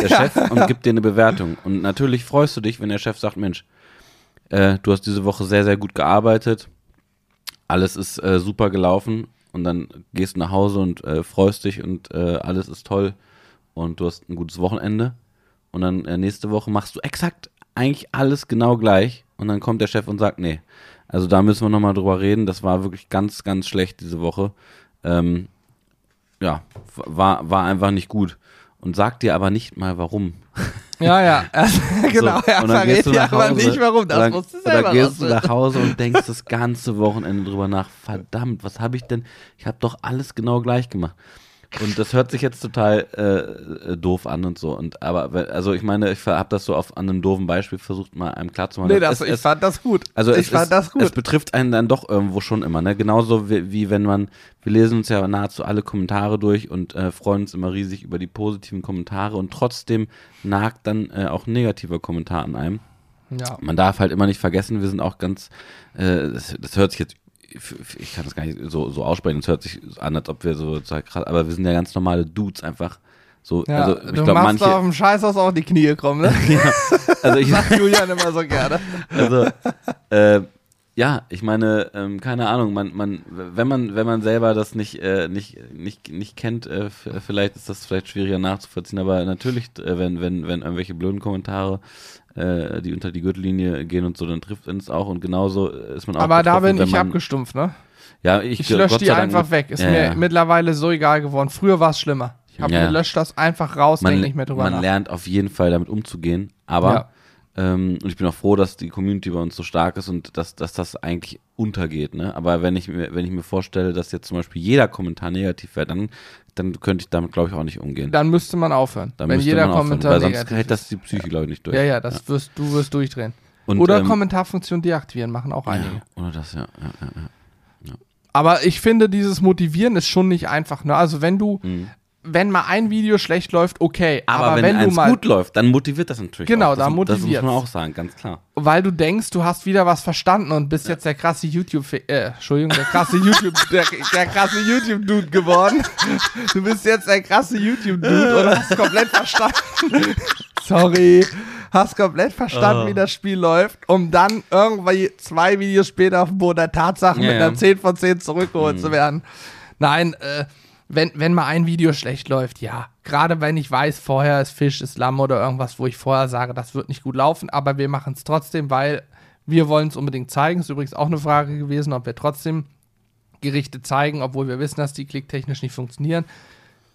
Speaker 1: der Chef und gibt dir eine Bewertung. Und natürlich freust du dich, wenn der Chef sagt, Mensch, äh, du hast diese Woche sehr, sehr gut gearbeitet. Alles ist äh, super gelaufen. Und dann gehst du nach Hause und äh, freust dich und alles ist toll. Und du hast ein gutes Wochenende. Und dann nächste Woche machst du exakt eigentlich alles genau gleich. Und dann kommt der Chef und sagt, nee, also da müssen wir nochmal drüber reden. Das war wirklich ganz, ganz schlecht diese Woche. Ähm, ja, war, war einfach nicht gut. Und sagt dir aber nicht mal warum.
Speaker 2: Ja, ja, genau,
Speaker 1: So,
Speaker 2: er
Speaker 1: und dann gehst du
Speaker 2: dir
Speaker 1: nach
Speaker 2: aber
Speaker 1: Hause,
Speaker 2: nicht, warum, das
Speaker 1: dann,
Speaker 2: musst du selber
Speaker 1: dann gehst du nach Hause und denkst das ganze Wochenende drüber nach, verdammt, was habe ich denn, ich habe doch alles genau gleich gemacht. Und das hört sich jetzt total äh, doof an und so. Und aber also ich meine, ich habe das so auf an einem doofen Beispiel versucht, mal einem klarzumachen.
Speaker 2: Nee, das,
Speaker 1: es,
Speaker 2: ich fand das gut.
Speaker 1: also
Speaker 2: ich
Speaker 1: es,
Speaker 2: fand
Speaker 1: es,
Speaker 2: das gut.
Speaker 1: es betrifft einen dann doch irgendwo schon immer, ne? Genauso wie, wie wenn man, wir lesen uns ja nahezu alle Kommentare durch und äh, freuen uns immer riesig über die positiven Kommentare und trotzdem nagt dann äh, auch ein negativer Kommentar an einem.
Speaker 2: ja.
Speaker 1: Man darf halt immer nicht vergessen, wir sind auch ganz, äh, das, das hört sich jetzt, ich kann das gar nicht so, so aussprechen, es hört sich an, als ob wir so, krass, aber wir sind ja ganz normale Dudes einfach. So,
Speaker 2: Ja,
Speaker 1: also ich
Speaker 2: du
Speaker 1: glaube,
Speaker 2: machst
Speaker 1: manche,
Speaker 2: auf dem Scheißhaus auch die Knie kommen, ne?
Speaker 1: also ich,
Speaker 2: Sagt Julian immer so gerne.
Speaker 1: Also, äh, ja, ich meine, ähm, keine Ahnung, man, man, wenn man, wenn man selber das nicht, äh, nicht, nicht, nicht kennt, äh, vielleicht ist das vielleicht schwieriger nachzuvollziehen, aber natürlich, äh, wenn, wenn, wenn irgendwelche blöden Kommentare, äh, die unter die Gürtellinie gehen und so, dann trifft uns auch und genauso ist man auch.
Speaker 2: Aber da bin ich abgestumpft, ne?
Speaker 1: Ja, ich,
Speaker 2: Ich lösche die einfach weg. Ist
Speaker 1: ja,
Speaker 2: mir
Speaker 1: ja.
Speaker 2: mittlerweile so egal geworden. Früher war es schlimmer. Ich, hab,
Speaker 1: Ja.
Speaker 2: lösche das einfach raus, denke nicht mehr drüber
Speaker 1: man
Speaker 2: nach.
Speaker 1: lernt auf jeden Fall damit umzugehen, aber ähm, und ich bin auch froh, dass die Community bei uns so stark ist und dass, dass das eigentlich untergeht. Ne? Aber wenn ich mir, wenn ich mir vorstelle, dass jetzt zum Beispiel jeder Kommentar negativ wäre, dann, dann könnte ich damit, glaube ich, auch nicht umgehen.
Speaker 2: Dann müsste man aufhören.
Speaker 1: Dann
Speaker 2: wenn
Speaker 1: müsste
Speaker 2: jeder
Speaker 1: aufhören,
Speaker 2: Kommentar
Speaker 1: weil sonst hält das die Psyche, glaube ich, nicht durch.
Speaker 2: Ja, ja, das Wirst, du wirst durchdrehen.
Speaker 1: Und,
Speaker 2: Oder
Speaker 1: ähm,
Speaker 2: Kommentarfunktion deaktivieren, machen auch einige.
Speaker 1: ja, oder das, ja. ja, ja, ja.
Speaker 2: Aber ich finde, dieses Motivieren ist schon nicht einfach. Ne? Also wenn du, wenn mal ein Video schlecht läuft, okay.
Speaker 1: Aber,
Speaker 2: Aber,
Speaker 1: wenn,
Speaker 2: wenn, du
Speaker 1: eins
Speaker 2: mal,
Speaker 1: gut läuft, dann motiviert das natürlich
Speaker 2: Genau,
Speaker 1: auch. Das,
Speaker 2: da
Speaker 1: Das muss man auch sagen, ganz klar.
Speaker 2: weil du denkst, du hast wieder was verstanden und bist jetzt der krasse YouTube, äh, Entschuldigung, der krasse YouTube, der, der krasse YouTube-Dude geworden. Du bist jetzt der krasse YouTube-Dude und hast komplett verstanden. Sorry. Hast komplett verstanden,
Speaker 1: Oh.
Speaker 2: wie das Spiel läuft, um dann irgendwie zwei Videos später auf dem Boden der Tatsachen
Speaker 1: Ja,
Speaker 2: mit
Speaker 1: ja.
Speaker 2: einer 10 von 10 zurückgeholt zu werden. Nein, äh, wenn, wenn mal ein Video schlecht läuft, ja. Gerade wenn ich weiß, vorher ist Fisch, ist Lamm oder irgendwas, wo ich vorher sage, das wird nicht gut laufen, aber wir machen es trotzdem, weil wir wollen es unbedingt zeigen. Ist übrigens auch eine Frage gewesen, ob wir trotzdem Gerichte zeigen, obwohl wir wissen, dass die klicktechnisch nicht funktionieren.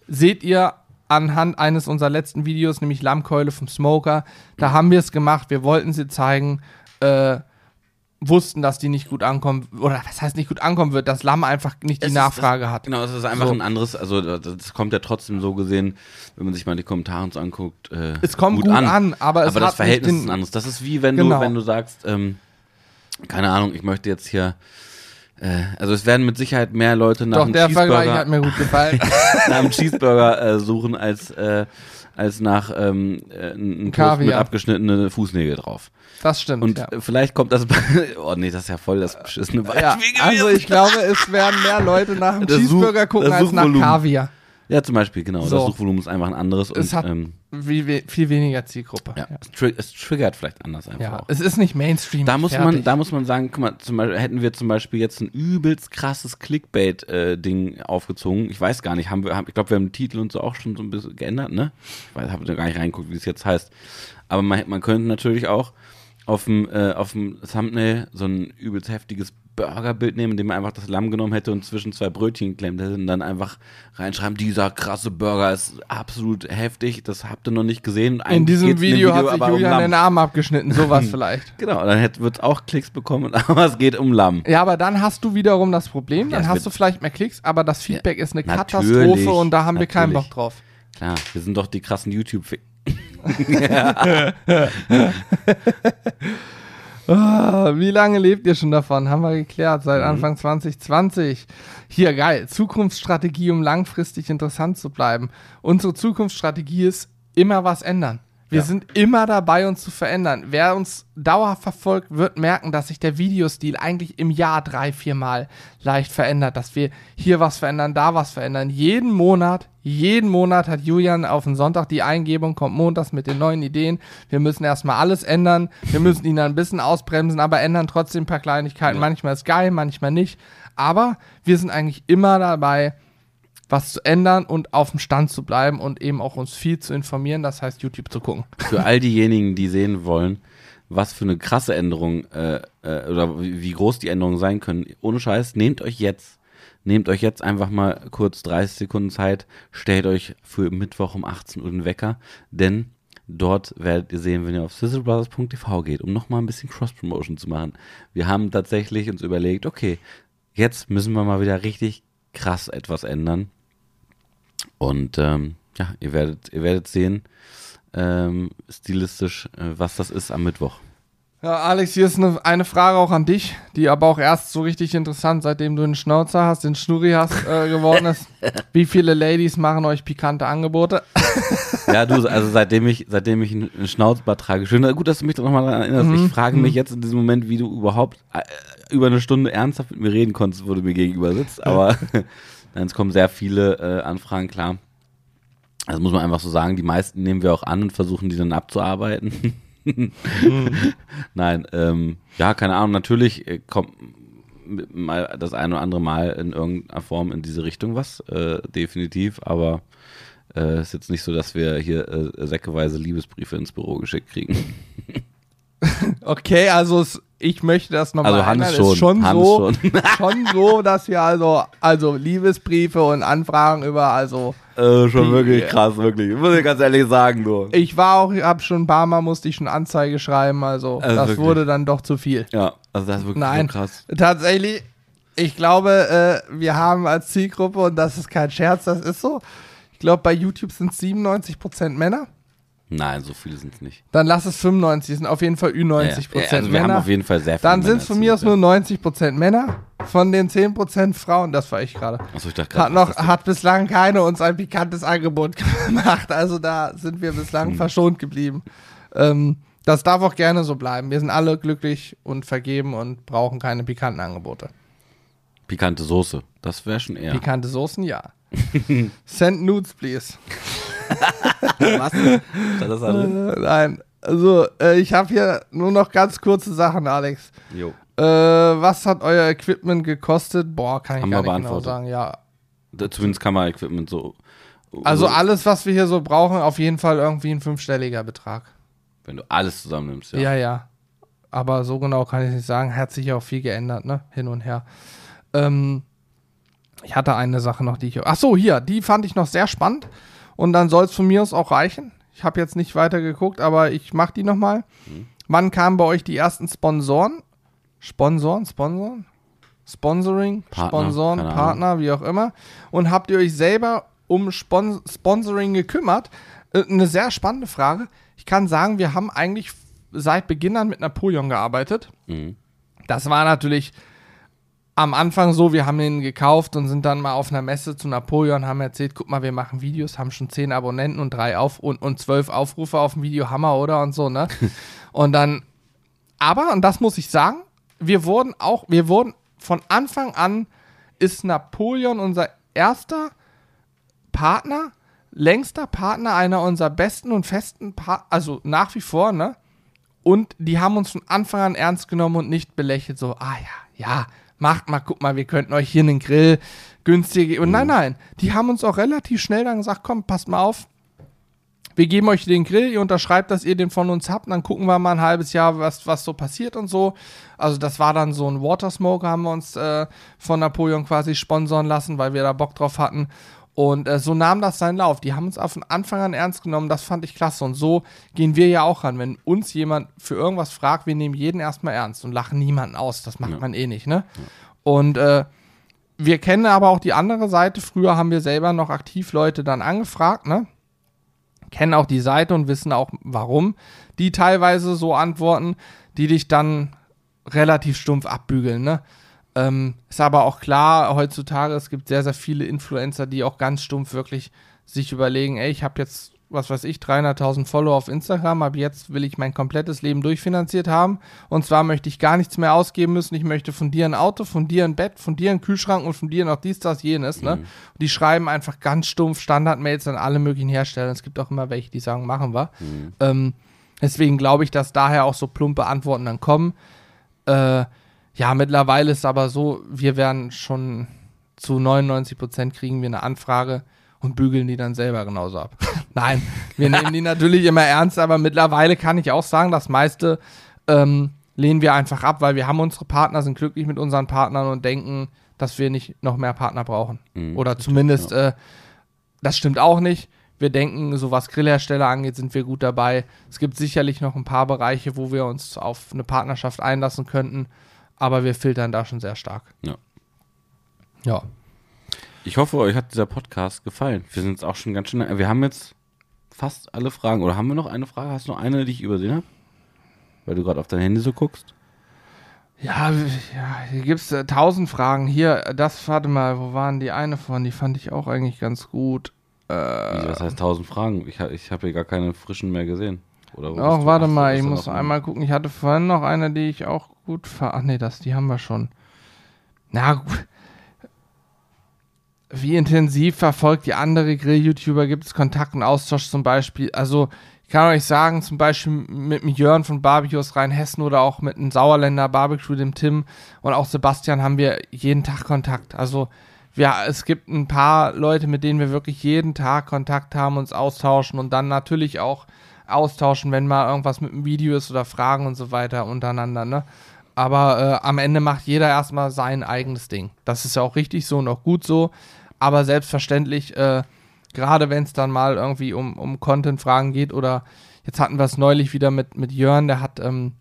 Speaker 2: Seht ihr anhand eines unserer letzten Videos, nämlich Lammkeule vom Smoker, da haben wir es gemacht, wir wollten sie zeigen, äh, wussten, dass die nicht gut ankommen, oder was heißt nicht gut ankommen wird, dass Lamm einfach nicht die
Speaker 1: Es ist-
Speaker 2: Nachfrage
Speaker 1: das,
Speaker 2: hat.
Speaker 1: Genau, es ist einfach
Speaker 2: So.
Speaker 1: ein anderes, also das kommt ja trotzdem so gesehen, wenn man sich mal die Kommentare uns anguckt, äh,
Speaker 2: Es kommt gut an, aber es
Speaker 1: aber das Verhältnis ist ein anderes. Das ist wie wenn
Speaker 2: Genau.
Speaker 1: du, wenn du sagst, ähm, keine Ahnung, ich möchte jetzt hier, äh, also es werden mit Sicherheit mehr Leute nach
Speaker 2: Doch, Vergleich
Speaker 1: Cheeseburger,
Speaker 2: gut
Speaker 1: nach einem Cheeseburger äh, suchen als äh, als nach ähm, äh, einem Toast mit
Speaker 2: Kaviar.
Speaker 1: abgeschnittene Fußnägel drauf.
Speaker 2: Das stimmt.
Speaker 1: Und
Speaker 2: ja.
Speaker 1: äh, vielleicht kommt das bei, oh nee, das ist ja voll das beschissene Beispiel
Speaker 2: Ja,
Speaker 1: gewesen.
Speaker 2: also ich glaube, es werden mehr Leute nach einem
Speaker 1: Das Such-
Speaker 2: Cheeseburger gucken
Speaker 1: das
Speaker 2: als nach
Speaker 1: Suchvolumen.
Speaker 2: Kaviar.
Speaker 1: Ja, zum Beispiel, genau.
Speaker 2: So.
Speaker 1: Das Suchvolumen ist einfach ein anderes.
Speaker 2: Es
Speaker 1: und,
Speaker 2: hat
Speaker 1: ähm,
Speaker 2: wie, viel weniger Zielgruppe.
Speaker 1: ja, Es, tri es triggert vielleicht anders einfach
Speaker 2: Ja,
Speaker 1: auch.
Speaker 2: es ist nicht Mainstream.
Speaker 1: Da muss, man, da muss man sagen, guck mal, zum Beispiel, hätten wir zum Beispiel jetzt ein übelst krasses Clickbait-Ding aufgezogen. Ich weiß gar nicht, haben wir, haben, ich glaube, wir haben den Titel und so auch schon so ein bisschen geändert, ne? Ich habe da gar nicht reingeguckt, wie es jetzt heißt. Aber man, man könnte natürlich auch auf dem, äh, auf dem Thumbnail so ein übelst heftiges Burgerbild nehmen, in dem man einfach das Lamm genommen hätte und zwischen zwei Brötchen geklemmt hätte und dann einfach reinschreiben, dieser krasse Burger ist absolut heftig, das habt ihr noch nicht gesehen.
Speaker 2: In diesem
Speaker 1: geht's in
Speaker 2: Video, hat sich
Speaker 1: um
Speaker 2: Julian
Speaker 1: Lamm.
Speaker 2: den Arm abgeschnitten, sowas vielleicht.
Speaker 1: Genau, dann wird es auch Klicks bekommen, aber es geht um Lamm.
Speaker 2: Ja, aber dann hast du wiederum das Problem,
Speaker 1: Ja,
Speaker 2: dann
Speaker 1: es
Speaker 2: hast du vielleicht mehr Klicks, aber das Feedback ist eine Katastrophe und da haben wir keinen. Bock drauf.
Speaker 1: Klar, wir sind doch die krassen youtube
Speaker 2: Ah, wie lange lebt ihr schon davon? Haben wir geklärt,
Speaker 1: Mhm.
Speaker 2: seit Anfang 2020. Hier, geil. Zukunftsstrategie, um langfristig interessant zu bleiben. Unsere Zukunftsstrategie ist immer was ändern. Wir
Speaker 1: Ja.
Speaker 2: sind immer dabei, uns zu verändern. Wer uns dauerhaft verfolgt, wird merken, dass sich der Videostil eigentlich im Jahr drei, vier Mal leicht verändert. Dass wir hier was verändern, da was verändern. Jeden Monat, jeden Monat hat Julian auf den Sonntag die Eingebung, kommt montags mit den neuen Ideen. Wir müssen erstmal alles ändern. Wir müssen ihn dann ein bisschen ausbremsen, aber ändern trotzdem ein paar Kleinigkeiten. Manchmal ist geil, manchmal nicht. Aber wir sind eigentlich immer dabei, was zu ändern und auf dem Stand zu bleiben und eben auch uns viel zu informieren, das heißt YouTube zu gucken.
Speaker 1: Für all diejenigen, die sehen wollen, was für eine krasse Änderung äh, äh, oder wie, groß die Änderungen sein können, ohne Scheiß, nehmt euch jetzt, nehmt euch jetzt einfach mal kurz 30 Sekunden Zeit, stellt euch für Mittwoch um 18 Uhr den Wecker, denn dort werdet ihr sehen, wenn ihr auf sizzlebrothers.tv geht, um nochmal ein bisschen Cross-Promotion zu machen. Wir haben tatsächlich uns überlegt, okay, jetzt müssen wir mal wieder richtig krass etwas ändern. Und ähm, ja, ihr werdet, ihr werdet sehen, ähm, stilistisch, äh, was das ist am Mittwoch.
Speaker 2: Ja, Alex, hier ist eine, eine Frage auch an dich, die aber auch erst so richtig interessant, seitdem du einen Schnauzer hast, den Schnurri hast, äh, geworden ist. Wie viele Ladies machen euch pikante Angebote?
Speaker 1: Ja, du, also seitdem ich, seitdem ich einen Schnauzbart trage, schön, gut, dass du mich nochmal daran erinnerst.
Speaker 2: Mhm.
Speaker 1: Ich frage mich jetzt in diesem Moment, wie du überhaupt äh, über eine Stunde ernsthaft mit mir reden konntest, wo du mir gegenüber sitzt. Aber nein, es kommen sehr viele äh, Anfragen, klar. Das muss man einfach so sagen. Die meisten nehmen wir auch an und versuchen, die dann abzuarbeiten. Nein, ähm, ja, keine Ahnung. Natürlich äh, kommt mal das ein oder andere Mal in irgendeiner Form in diese Richtung was, äh, definitiv. Aber äh, ist jetzt nicht so, dass wir hier äh, säckeweise Liebesbriefe ins Büro geschickt kriegen.
Speaker 2: Okay, also es, ich möchte das nochmal
Speaker 1: Also Hannes
Speaker 2: ändern. Ist
Speaker 1: schon,
Speaker 2: schon
Speaker 1: Hannes
Speaker 2: so,
Speaker 1: schon.
Speaker 2: schon so, dass wir also, also Liebesbriefe und Anfragen über, also
Speaker 1: Äh, schon
Speaker 2: Wie-
Speaker 1: wirklich krass, wirklich. Muss ich ganz ehrlich sagen, du.
Speaker 2: ich war auch, hab schon ein paar Mal musste ich schon Anzeige schreiben, also
Speaker 1: Also
Speaker 2: das
Speaker 1: wirklich?
Speaker 2: wurde dann doch zu viel.
Speaker 1: Ja, also das ist wirklich
Speaker 2: Nein,
Speaker 1: so krass.
Speaker 2: tatsächlich, ich glaube, äh, wir haben als Zielgruppe, und das ist kein Scherz, das ist so, ich glaube, bei YouTube sind es 97% Männer.
Speaker 1: Nein, so viele sind es nicht.
Speaker 2: Dann lass es 95, sind auf jeden Fall Ü90%
Speaker 1: Ja, ja, also wir
Speaker 2: Männer.
Speaker 1: haben auf jeden Fall sehr viele
Speaker 2: Dann sind es von mir aus nur
Speaker 1: Männer
Speaker 2: 90% Männer. Von den 10% Frauen, das war ich gerade.
Speaker 1: Achso, ich dachte
Speaker 2: Hat
Speaker 1: gerade,
Speaker 2: noch,
Speaker 1: ist
Speaker 2: hat bislang keine uns ein pikantes Angebot gemacht. Also da sind wir
Speaker 1: Hm.
Speaker 2: bislang verschont geblieben. Ähm, das darf auch gerne so bleiben. Wir sind alle glücklich und vergeben und brauchen keine pikanten Angebote.
Speaker 1: pikante Soße. Das wäre schon eher.
Speaker 2: Pikante Soßen, ja. Send nudes, please.
Speaker 1: Alles?
Speaker 2: Äh, nein. Also, äh, ich habe hier nur noch ganz kurze Sachen, Alex.
Speaker 1: Jo.
Speaker 2: Äh, was hat euer Equipment gekostet? Boah, kann ich
Speaker 1: Haben
Speaker 2: gar nicht genau sagen. Ja,
Speaker 1: Zumindest Kameraequipment so.
Speaker 2: Also
Speaker 1: so,
Speaker 2: alles, was wir hier so brauchen, auf jeden Fall irgendwie ein fünfstelliger Betrag.
Speaker 1: Wenn du alles zusammennimmst, ja.
Speaker 2: Ja, ja. Aber so genau kann ich nicht sagen. Hat sich ja auch viel geändert, ne? Hin und her. Ähm, ich hatte eine Sache noch, die ich. Ach so, hier, die fand ich noch sehr spannend. Und dann soll es von mir aus auch reichen. Ich habe jetzt nicht weiter geguckt, aber ich mache die nochmal.
Speaker 1: Mhm.
Speaker 2: Wann kamen bei euch die ersten Sponsoren? Sponsoren? Sponsoren? Sponsoring?
Speaker 1: Partner,
Speaker 2: Sponsoren, Partner, wie auch immer. Und habt ihr euch selber um Spon Sponsoring gekümmert? Äh, Eine sehr spannende Frage. Ich kann sagen, wir haben eigentlich seit Beginn an mit Napoleon gearbeitet.
Speaker 1: Mhm.
Speaker 2: Das war natürlich am Anfang so, wir haben ihn gekauft und sind dann mal auf einer Messe zu Napoleon, haben erzählt, guck mal, wir machen Videos, haben schon zehn Abonnenten und drei auf und, und zwölf Aufrufe auf dem Video, Hammer, oder? Und so, ne? und dann, aber, und das muss ich sagen, wir wurden auch, wir wurden von Anfang an, ist Napoleon unser erster Partner, längster Partner, einer unserer besten und festen Partner, also nach wie vor, ne? Und die haben uns von Anfang an ernst genommen und nicht belächelt, so, ah ja, ja, macht mal, guck mal, wir könnten euch hier einen Grill günstig geben. Und nein, nein, die haben uns auch relativ schnell dann gesagt, komm, passt mal auf, wir geben euch den Grill, ihr unterschreibt, dass ihr den von uns habt, dann gucken wir mal ein halbes Jahr, was, was so passiert und so. Also das war dann so ein Watersmoker, haben wir uns äh, von Napoleon quasi sponsoren lassen, weil wir da Bock drauf hatten. Und äh, so nahm das seinen Lauf. Die haben uns von Anfang an ernst genommen, das fand ich klasse. Und so gehen wir ja auch ran. Wenn uns jemand für irgendwas fragt, wir nehmen jeden erstmal ernst und lachen niemanden aus. Das macht
Speaker 1: Ja.
Speaker 2: man eh nicht, ne? Und äh, wir kennen aber auch die andere Seite. Früher haben wir selber noch aktiv Leute dann angefragt, ne? kennen auch die Seite und wissen auch, warum die teilweise so antworten, die dich dann relativ stumpf abbügeln. Ne? Ähm, ist aber auch klar, heutzutage, es gibt sehr, sehr viele Influencer, die auch ganz stumpf wirklich sich überlegen, ey, ich habe jetzt, was weiß ich, 300.000 Follower auf Instagram, ab jetzt will ich mein komplettes Leben durchfinanziert haben und zwar möchte ich gar nichts mehr ausgeben müssen, ich möchte von dir ein Auto, von dir ein Bett, von dir einen Kühlschrank und von dir noch dies, das, jenes, ne? Die schreiben einfach ganz stumpf Standardmails an alle möglichen Hersteller. Es gibt auch immer welche, die sagen, machen wir. Ähm, deswegen glaube ich, dass daher auch so plumpe Antworten dann kommen. Äh, ja, mittlerweile ist aber so, wir werden schon zu 99 Prozent kriegen wir eine Anfrage und bügeln die dann selber genauso ab. Nein, wir nehmen die natürlich immer ernst, aber mittlerweile kann ich auch sagen, das meiste ähm, lehnen wir einfach ab, weil wir haben unsere Partner, sind glücklich mit unseren Partnern und denken, dass wir nicht noch mehr Partner brauchen.
Speaker 1: Mhm,
Speaker 2: Oder zumindest, äh, das stimmt auch nicht. Wir denken, so was Grillhersteller angeht, sind wir gut dabei. Es gibt sicherlich noch ein paar Bereiche, wo wir uns auf eine Partnerschaft einlassen könnten, aber wir filtern da schon sehr stark.
Speaker 1: Ja.
Speaker 2: Ja.
Speaker 1: Ich hoffe, euch hat dieser Podcast gefallen. Wir sind jetzt auch schon ganz schön. Wir haben jetzt fast alle Fragen. Oder haben wir noch eine Frage? Hast du noch eine, die ich übersehen habe? Weil du gerade auf dein Handy so guckst.
Speaker 2: Ja, ja hier gibt es äh, tausend Fragen. Hier, das, warte mal, wo waren die eine von? Die fand ich auch eigentlich ganz gut.
Speaker 1: Wie, was heißt tausend Fragen? Ich, ich habe hier gar keine frischen mehr gesehen. Oder wo
Speaker 2: Ach, warte mal, ich muss einmal gucken. Ich hatte vorhin noch eine, die ich auch gut fand. Ach nee, das, die haben wir schon. Na gut. Wie intensiv verfolgt die andere Grill-YouTuber? Gibt es Kontakt und Austausch zum Beispiel? Also, ich kann euch sagen, zum Beispiel mit dem Jörn von Barbecues Rheinhessen oder auch mit einem Sauerländer Barbecue, dem Tim und auch Sebastian haben wir jeden Tag Kontakt. Also, wir, es gibt ein paar Leute, mit denen wir wirklich jeden Tag Kontakt haben, uns austauschen und dann natürlich auch austauschen, wenn mal irgendwas mit dem Video ist oder Fragen und so weiter untereinander, ne? Aber äh, am Ende macht jeder erstmal sein eigenes Ding. Das ist ja auch richtig so und auch gut so. Aber selbstverständlich, äh, gerade wenn es dann mal irgendwie um, um Content-Fragen geht oder jetzt hatten wir es neulich wieder mit, mit Jörn, der hat ähm,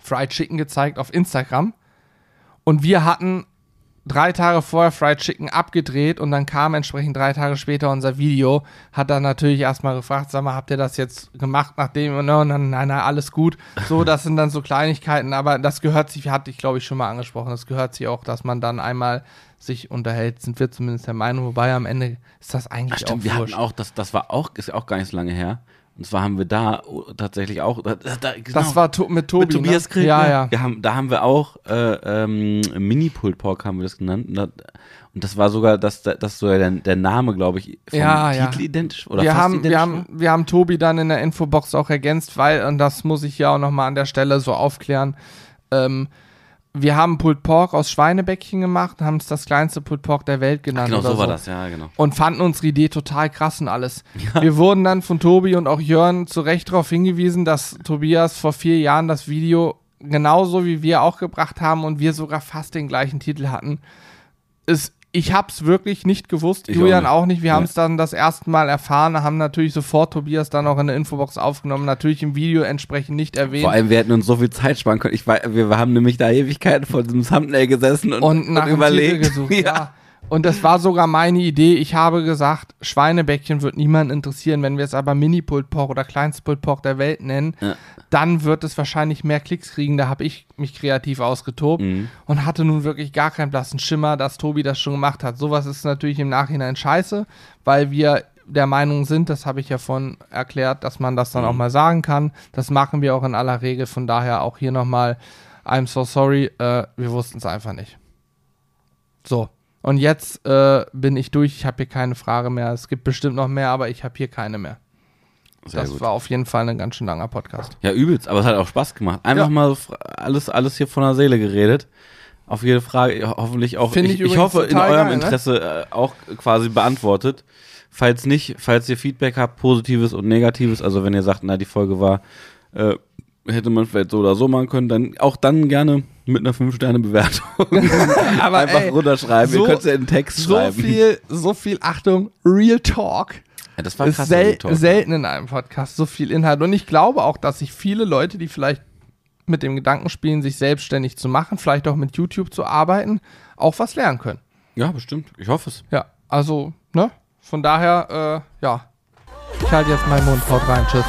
Speaker 2: Fried Chicken gezeigt auf Instagram. Und wir hatten drei Tage vorher Fried Chicken abgedreht und dann kam entsprechend drei Tage später unser Video. Hat dann natürlich erstmal gefragt, sag mal, habt ihr das jetzt gemacht, nachdem, und dann, nein, nein, alles gut. So, das sind dann so Kleinigkeiten, aber das gehört sich, hatte ich glaube ich schon mal angesprochen, das gehört sich auch, dass man dann einmal sich unterhält, sind wir zumindest der Meinung, wobei am Ende ist das eigentlich
Speaker 1: Ach, stimmt,
Speaker 2: auch
Speaker 1: wir
Speaker 2: wurscht.
Speaker 1: hatten auch, das, das war auch, ist auch gar nicht so lange her. Und zwar haben wir da oh, tatsächlich auch, da, da, genau,
Speaker 2: Das war to mit Tobi,
Speaker 1: mit Tobias
Speaker 2: ne?
Speaker 1: Krieg,
Speaker 2: Ja,
Speaker 1: ne?
Speaker 2: ja.
Speaker 1: Wir haben, da haben wir auch äh, ähm, Mini-Pulled Pork haben wir das genannt. Und, da, und das war sogar, das, das so der, der Name, glaube ich, vom
Speaker 2: Ja, ja.
Speaker 1: Titel identisch oder
Speaker 2: wir
Speaker 1: fast
Speaker 2: haben,
Speaker 1: identisch.
Speaker 2: wir, haben, wir haben Tobi dann in der Infobox auch ergänzt, weil, und das muss ich ja auch nochmal an der Stelle so aufklären, ähm, wir haben Pulled Pork aus Schweinebäckchen gemacht, haben es das kleinste Pulled Pork der Welt genannt.
Speaker 1: genau,
Speaker 2: oder
Speaker 1: so war das, ja, genau.
Speaker 2: Und fanden unsere Idee total krass und alles. Wir wurden dann von Tobi und auch Jörn zu Recht darauf hingewiesen, dass Tobias vor vier Jahren das Video genauso wie wir auch gebracht haben und wir sogar fast den gleichen Titel hatten. Es, ich hab's wirklich nicht gewusst,
Speaker 1: Ich
Speaker 2: Julian
Speaker 1: auch
Speaker 2: auch
Speaker 1: nicht.
Speaker 2: nicht. Wir haben es dann das erste Mal erfahren, haben natürlich sofort Tobias dann auch in der Infobox aufgenommen, natürlich im Video entsprechend nicht erwähnt.
Speaker 1: Vor allem, wir hätten uns so viel Zeit sparen können. Ich, wir haben nämlich da Ewigkeiten vor diesem Thumbnail gesessen und,
Speaker 2: und nach dem
Speaker 1: überlegt.
Speaker 2: Gesucht. ja. Und das war sogar meine Idee. Ich habe gesagt, Schweinebäckchen wird niemanden interessieren. Wenn wir es aber Mini-Pulled Pork oder kleinste Pulled Pork der Welt nennen,
Speaker 1: Ja.
Speaker 2: dann wird es wahrscheinlich mehr Klicks kriegen. Da habe ich mich kreativ ausgetobt
Speaker 1: Mhm.
Speaker 2: und hatte nun wirklich gar keinen blassen Schimmer, dass Tobi das schon gemacht hat. Sowas ist natürlich im Nachhinein scheiße, weil wir der Meinung sind, das habe ich ja von erklärt, dass man das dann
Speaker 1: Mhm.
Speaker 2: auch mal sagen kann. Das machen wir auch in aller Regel. Von daher auch hier nochmal, I'm so sorry, äh, wir wussten es einfach nicht. So. Und jetzt äh, bin ich durch. Ich habe hier keine Frage mehr. Es gibt bestimmt noch mehr, aber ich habe hier keine mehr.
Speaker 1: Sehr
Speaker 2: das
Speaker 1: gut.
Speaker 2: war auf jeden Fall ein ganz schön langer Podcast.
Speaker 1: Ja, übelst, aber es hat auch Spaß gemacht. Einfach
Speaker 2: Ja.
Speaker 1: mal alles, alles hier von der Seele geredet. Auf jede Frage, ho- hoffentlich auch.
Speaker 2: Finde
Speaker 1: ich,
Speaker 2: ich
Speaker 1: ich, hoffe, in eurem
Speaker 2: geil, ne?
Speaker 1: Interesse äh, auch quasi beantwortet. Falls nicht, falls ihr Feedback habt, positives und negatives, also wenn ihr sagt, na, die Folge war, äh, hätte man vielleicht so oder so machen können, dann auch dann gerne mit einer 5-Sterne-Bewertung
Speaker 2: Aber
Speaker 1: einfach
Speaker 2: ey,
Speaker 1: runterschreiben.
Speaker 2: so-
Speaker 1: ihr könnt es ja in den Text
Speaker 2: So
Speaker 1: schreiben.
Speaker 2: viel, so viel Achtung, Real Talk
Speaker 1: ja, das war krass.
Speaker 2: sel
Speaker 1: Talk.
Speaker 2: selten in einem Podcast, so viel Inhalt. Und ich glaube auch, dass sich viele Leute, die vielleicht mit dem Gedanken spielen, sich selbstständig zu machen, vielleicht auch mit YouTube zu arbeiten, auch was lernen können.
Speaker 1: Ja, bestimmt. Ich hoffe es.
Speaker 2: Ja, also, ne? Von daher, äh, ja. Ich halte jetzt meinen Mund, haut rein, tschüss.